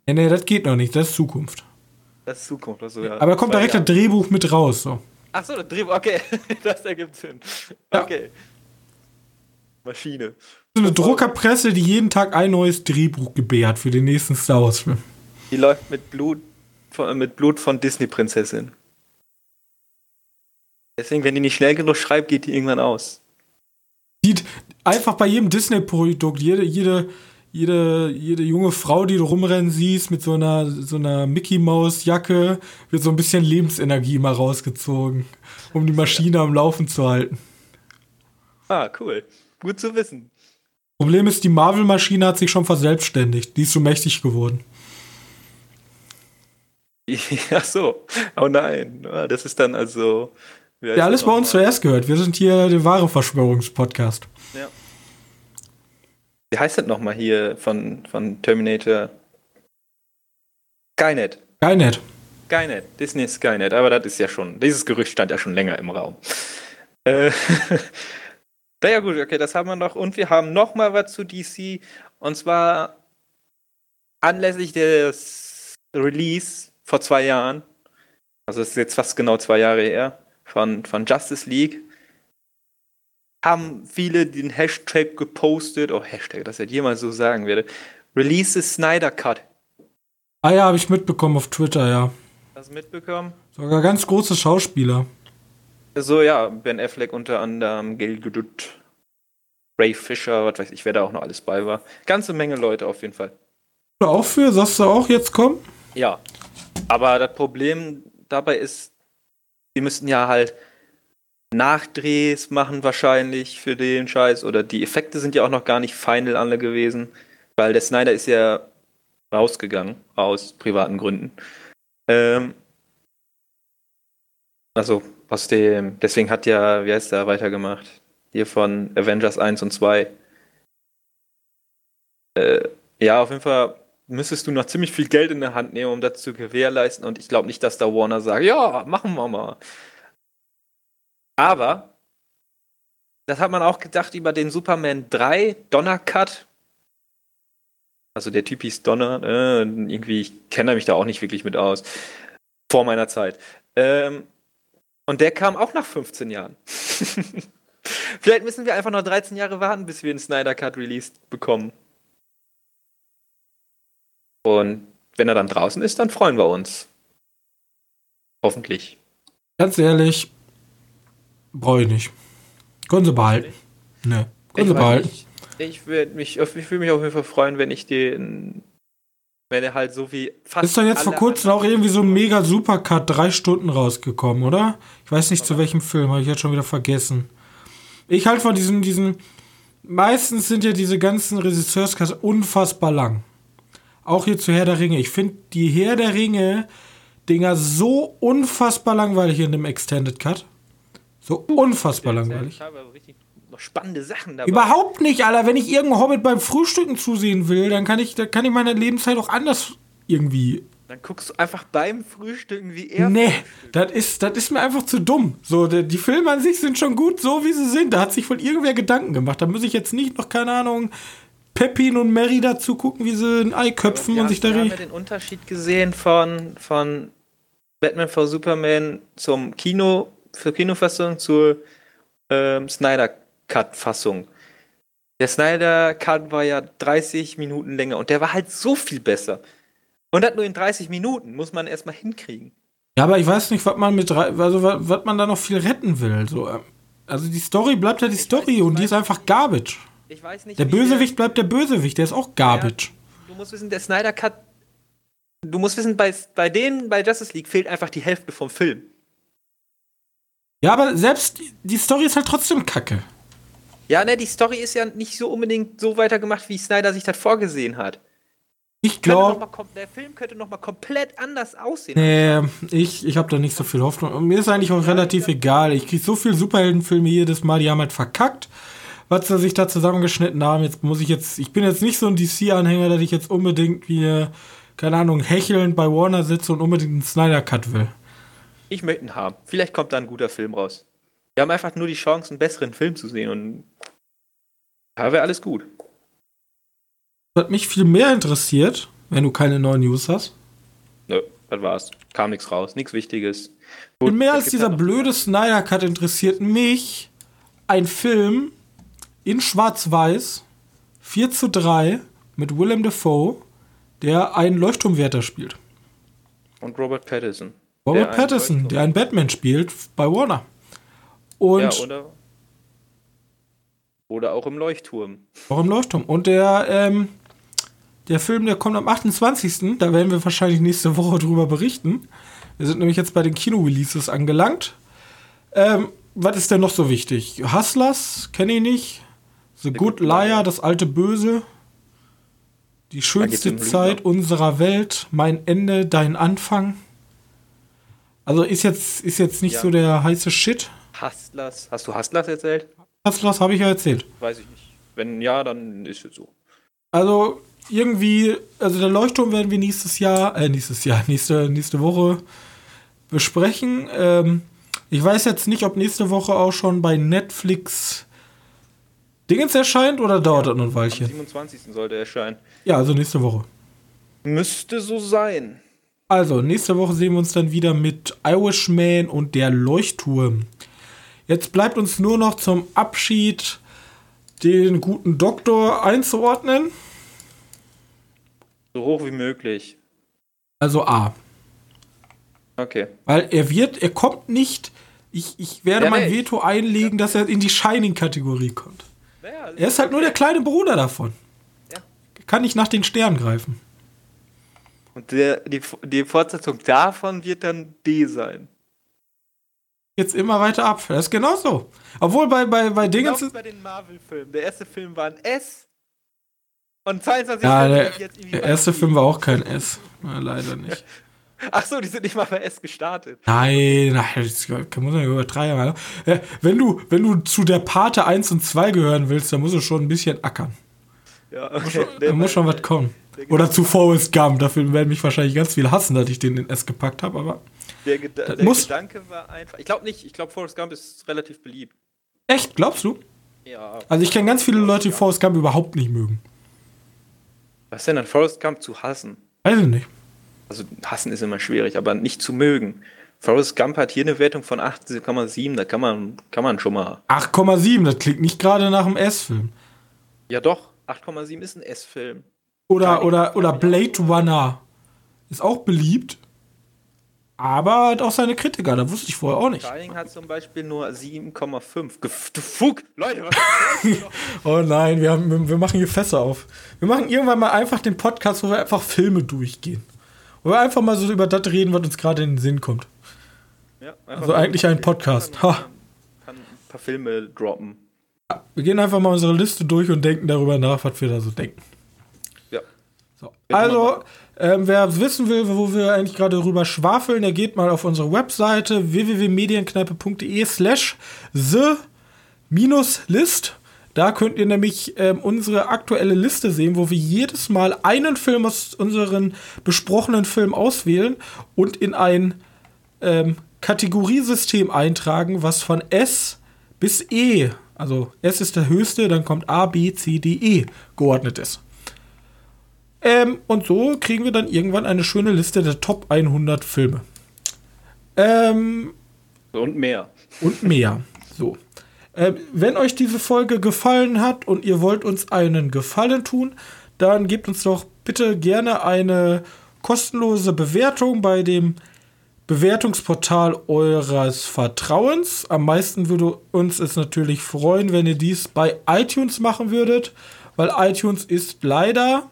S1: Ja, nee, das geht noch nicht, das ist Zukunft.
S2: Das ist Zukunft. Also, ja.
S1: Aber kommt
S2: Zwei
S1: direkt
S2: Jahre.
S1: das Drehbuch mit raus. So.
S2: Ach so, das Drehbuch, okay. [LAUGHS] das ergibt Sinn.
S1: Ja.
S2: Okay. Maschine.
S1: So eine Druckerpresse, die jeden Tag ein neues Drehbuch gebärt für den nächsten Star Wars-Film.
S2: Die läuft mit Blut von, mit Blut von Disney-Prinzessin. Deswegen, wenn die nicht schnell genug schreibt, geht die irgendwann aus.
S1: Sieht einfach bei jedem Disney-Produkt, jede, jede, jede, jede junge Frau, die du rumrennen siehst, mit so einer, so einer Mickey-Maus-Jacke, wird so ein bisschen Lebensenergie mal rausgezogen, um die Maschine am Laufen zu halten.
S2: Ah, cool. Gut zu wissen.
S1: Problem ist, die Marvel-Maschine hat sich schon verselbstständigt. Die ist so mächtig geworden. [LAUGHS]
S2: Ach so. Oh nein. Ah, Das ist dann also.
S1: Ja, alles bei uns zuerst gehört. Wir sind hier der wahre Verschwörungspodcast.
S2: Ja. Wie heißt das nochmal hier von, von Terminator? Skynet.
S1: Skynet.
S2: Skynet. Disney Skynet. Aber das ist ja schon. Dieses Gerücht stand ja schon länger im Raum. Äh, [LAUGHS] naja, gut, okay, das haben wir noch. Und wir haben nochmal was zu DC. Und zwar anlässlich des Release vor zwei Jahren. Also, es ist jetzt fast genau zwei Jahre her. Von, von Justice League. Haben viele den Hashtag gepostet. Oh, Hashtag, dass ich das jemals so sagen werde. Release the Snyder Cut.
S1: Ah ja, habe ich mitbekommen auf Twitter, ja.
S2: Hast du mitbekommen?
S1: Sogar ganz große Schauspieler.
S2: So, ja, Ben Affleck unter anderem, Gail Gadot, Ray Fisher, was weiß ich, wer da auch noch alles bei war. Ganze Menge Leute auf jeden Fall.
S1: Du auch für? Sagst du auch jetzt kommen?
S2: Ja. Aber das Problem dabei ist, die müssten ja halt Nachdrehs machen wahrscheinlich für den Scheiß oder die Effekte sind ja auch noch gar nicht final alle gewesen, weil der Snyder ist ja rausgegangen aus privaten Gründen. Ähm, also aus dem, deswegen hat ja, wie heißt der, weitergemacht? Hier von Avengers 1 und 2. Äh, ja, auf jeden Fall müsstest du noch ziemlich viel Geld in der Hand nehmen, um das zu gewährleisten. Und ich glaube nicht, dass da Warner sagt, ja, machen wir mal. Aber das hat man auch gedacht über den Superman 3 Donner Cut. Also der Typ hieß Donner. Äh, irgendwie, ich kenne mich da auch nicht wirklich mit aus. Vor meiner Zeit. Ähm, und der kam auch nach 15 Jahren. [LAUGHS] Vielleicht müssen wir einfach noch 13 Jahre warten, bis wir den Snyder Cut released bekommen. Und wenn er dann draußen ist, dann freuen wir uns. Hoffentlich.
S1: Ganz ehrlich, brauche ich nicht. Können sie behalten. Ne, können sie behalten.
S2: nicht. Ich würde mich, ich würde mich auf jeden Fall freuen, wenn ich den, wenn er halt so wie fast.
S1: Ist doch jetzt vor kurzem auch irgendwie so ein mega Supercut, drei Stunden rausgekommen, oder? Ich weiß nicht zu welchem Film, habe ich jetzt schon wieder vergessen. Ich halte von diesen, diesen, meistens sind ja diese ganzen Regisseurscuts unfassbar lang. Auch hier zu Herr der Ringe. Ich finde die Herr der Ringe Dinger so unfassbar langweilig in dem Extended Cut. So unfassbar langweilig.
S2: Ich habe aber richtig noch spannende Sachen dabei.
S1: Überhaupt nicht, Alter. Wenn ich irgendeinem Hobbit beim Frühstücken zusehen will, dann kann ich, dann kann ich meine Lebenszeit auch anders irgendwie.
S2: Dann guckst du einfach beim Frühstücken, wie er.
S1: Nee, das ist, das ist mir einfach zu dumm. So, die, die Filme an sich sind schon gut, so wie sie sind. Da hat sich wohl irgendwer Gedanken gemacht. Da muss ich jetzt nicht noch, keine Ahnung, Pepin und Mary dazu gucken, wie sie ein Ei köpfen und sich da riechen.
S2: ja den Unterschied gesehen von, von Batman vs Superman zum Kino, für Kinofassung zur ähm, Snyder Cut Fassung. Der Snyder Cut war ja 30 Minuten länger und der war halt so viel besser. Und das nur in 30 Minuten muss man erstmal hinkriegen.
S1: Ja, aber ich weiß nicht, was man mit also was, man da noch viel retten will. So, ähm, also die Story bleibt ja die Story
S2: ich
S1: und die ist einfach Garbage.
S2: Ich weiß nicht.
S1: Der Bösewicht bleibt der Bösewicht, der ist auch Garbage.
S2: Du musst wissen, der Snyder Cut. Du musst wissen, bei, bei denen, bei Justice League fehlt einfach die Hälfte vom Film.
S1: Ja, aber selbst die- Story ist halt trotzdem kacke.
S2: Ja, ne, die Story ist ja nicht so unbedingt so weitergemacht, wie Snyder sich das vorgesehen hat.
S1: Ich glaube,
S2: der Film könnte noch mal komplett anders aussehen.
S1: nee, ich, ich habe da nicht so viel Hoffnung. Und mir ist eigentlich auch relativ egal. Ich kriege so viele Superheldenfilme jedes Mal, die haben halt verkackt. was sie sich da zusammengeschnitten haben. Jetzt muss ich jetzt, ich bin jetzt nicht so ein DC-Anhänger, dass ich jetzt unbedingt wie, keine Ahnung, hechelnd bei Warner sitze und unbedingt einen Snyder-Cut will.
S2: Ich möchte ihn haben. Vielleicht kommt da ein guter Film raus. Wir haben einfach nur die Chance, einen besseren Film zu sehen und da wäre alles gut.
S1: Was mich viel mehr interessiert, wenn du keine neuen News hast.
S2: Nö, das war's. Kam nichts raus, nichts Wichtiges.
S1: Gut, und mehr als dieser blöde Snyder Cut interessiert mich ein Film in Schwarz-Weiß 4 zu 3 mit Willem Dafoe, der einen Leuchtturmwärter spielt.
S2: Und Robert Pattinson.
S1: Robert der Pattinson, der einen Batman spielt bei Warner. Und ja,
S2: oder, oder auch im Leuchtturm.
S1: Auch im Leuchtturm. Und der, ähm, der Film, der kommt am 28. Da werden wir wahrscheinlich nächste Woche drüber berichten. Wir sind nämlich jetzt bei den Kino-Releases angelangt. Ähm, was ist denn noch so wichtig? Hustlers, kenne ich nicht. The, The Good, Good Liar, das alte Böse. Die schönste Zeit unserer Welt, mein Ende, dein Anfang. Also ist jetzt, ist jetzt nicht ja. so der heiße Shit.
S2: Hustlers, hast du Hustlers erzählt?
S1: Hustlers habe ich ja erzählt.
S2: Weiß ich nicht. Wenn ja, dann ist es so.
S1: Also irgendwie, also der Leuchtturm werden wir nächstes Jahr, äh, nächstes Jahr, [LAUGHS] nächste, nächste Woche besprechen. Ähm, ich weiß jetzt nicht, ob nächste Woche auch schon bei Netflix Dingens erscheint oder dauert ja, das noch ein Weilchen? Am
S2: 27. sollte erscheinen.
S1: Ja, also nächste Woche.
S2: Müsste so sein.
S1: Also, nächste Woche sehen wir uns dann wieder mit Irishman und der Leuchtturm. Jetzt bleibt uns nur noch zum Abschied den guten Doktor einzuordnen.
S2: So hoch wie möglich.
S1: Also A.
S2: Okay.
S1: Weil er wird, er kommt nicht. Ich, ich werde ja, mein nee, Veto einlegen, dass er in die Shining-Kategorie kommt. Ja, er ist halt nur der kleine Bruder davon. Ja. Kann nicht nach den Sternen greifen.
S2: Und der, die, die Fortsetzung davon wird dann D sein.
S1: Jetzt immer weiter ab. Das ist genauso. Obwohl bei, bei, bei Dingen.
S2: bei den Marvel-Filmen. Der erste Film war ein S und 22
S1: ja, der, der erste Film war auch kein S. Leider nicht. [LAUGHS]
S2: Ach so, die sind nicht mal bei S gestartet.
S1: Nein, nein das muss man übertreiben. Ja, wenn, du, wenn du zu der Pate 1 und 2 gehören willst, dann musst du schon ein bisschen ackern. Ja, okay. Da muss schon, was kommen. Oder zu Forrest Gump. Dafür werden mich wahrscheinlich ganz viele hassen, dass ich den in S gepackt habe, aber.
S2: Der, Geda der muss Gedanke war einfach. Ich glaube nicht. Ich glaube, Forrest Gump ist relativ beliebt.
S1: Echt? Glaubst du? Ja. Also, ich kenne ganz viele Leute, die Forrest Gump überhaupt nicht mögen.
S2: Was ist denn an Forrest Gump zu hassen?
S1: Weiß ich nicht.
S2: Also hassen ist immer schwierig, aber nicht zu mögen. Forrest Gump hat hier eine Wertung von 8,7, da kann man, kann man schon mal.
S1: 8,7, das klingt nicht gerade nach einem S-Film.
S2: Ja doch, 8,7 ist ein S-Film.
S1: Oder, oder, oder Blade Runner ist auch beliebt. Aber hat auch seine Kritiker, da wusste ich vorher auch nicht.
S2: Shining hat zum Beispiel nur 7,5. Fug, Leute, was [LAUGHS]
S1: Oh nein, wir, haben, wir machen hier Fässer auf. Wir machen irgendwann mal einfach den Podcast, wo wir einfach Filme durchgehen. Wo wir einfach mal so über das reden, was uns gerade in den Sinn kommt. Ja, also eigentlich ein Podcast.
S2: Kann, kann ein paar Filme droppen.
S1: Wir gehen einfach mal unsere Liste durch und denken darüber nach, was wir da so denken.
S2: Ja.
S1: So. Also. Ähm, wer wissen will, wo wir eigentlich gerade drüber schwafeln, der geht mal auf unsere Webseite www.medienkneipe.de slash the-list. Da könnt ihr nämlich ähm, unsere aktuelle Liste sehen, wo wir jedes Mal einen Film aus unseren besprochenen Filmen auswählen und in ein ähm, Kategoriesystem eintragen, was von S bis E, also S ist der höchste, dann kommt A, B, C, D, E geordnet ist. Ähm, und so kriegen wir dann irgendwann eine schöne Liste der Top 100 Filme. Ähm,
S2: und mehr.
S1: Und mehr. So. Ähm, wenn euch diese Folge gefallen hat und ihr wollt uns einen Gefallen tun, dann gebt uns doch bitte gerne eine kostenlose Bewertung bei dem Bewertungsportal eures Vertrauens. Am meisten würde uns es natürlich freuen, wenn ihr dies bei iTunes machen würdet, weil iTunes ist leider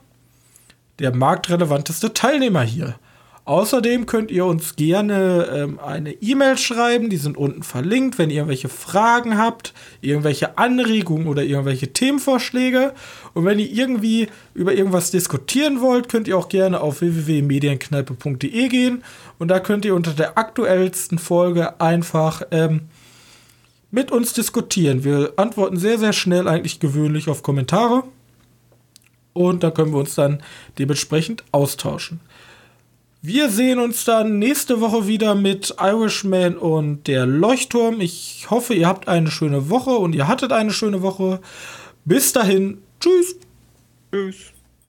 S1: der marktrelevanteste Teilnehmer hier. Außerdem könnt ihr uns gerne ähm, eine E-Mail schreiben, die sind unten verlinkt, wenn ihr irgendwelche Fragen habt, irgendwelche Anregungen oder irgendwelche Themenvorschläge. Und wenn ihr irgendwie über irgendwas diskutieren wollt, könnt ihr auch gerne auf www.medienkneipe.de gehen und da könnt ihr unter der aktuellsten Folge einfach ähm, mit uns diskutieren. Wir antworten sehr, sehr schnell eigentlich gewöhnlich auf Kommentare. Und da können wir uns dann dementsprechend austauschen. Wir sehen uns dann nächste Woche wieder mit Irishman und der Leuchtturm. Ich hoffe, ihr habt eine schöne Woche und ihr hattet eine schöne Woche. Bis dahin. Tschüss. Tschüss.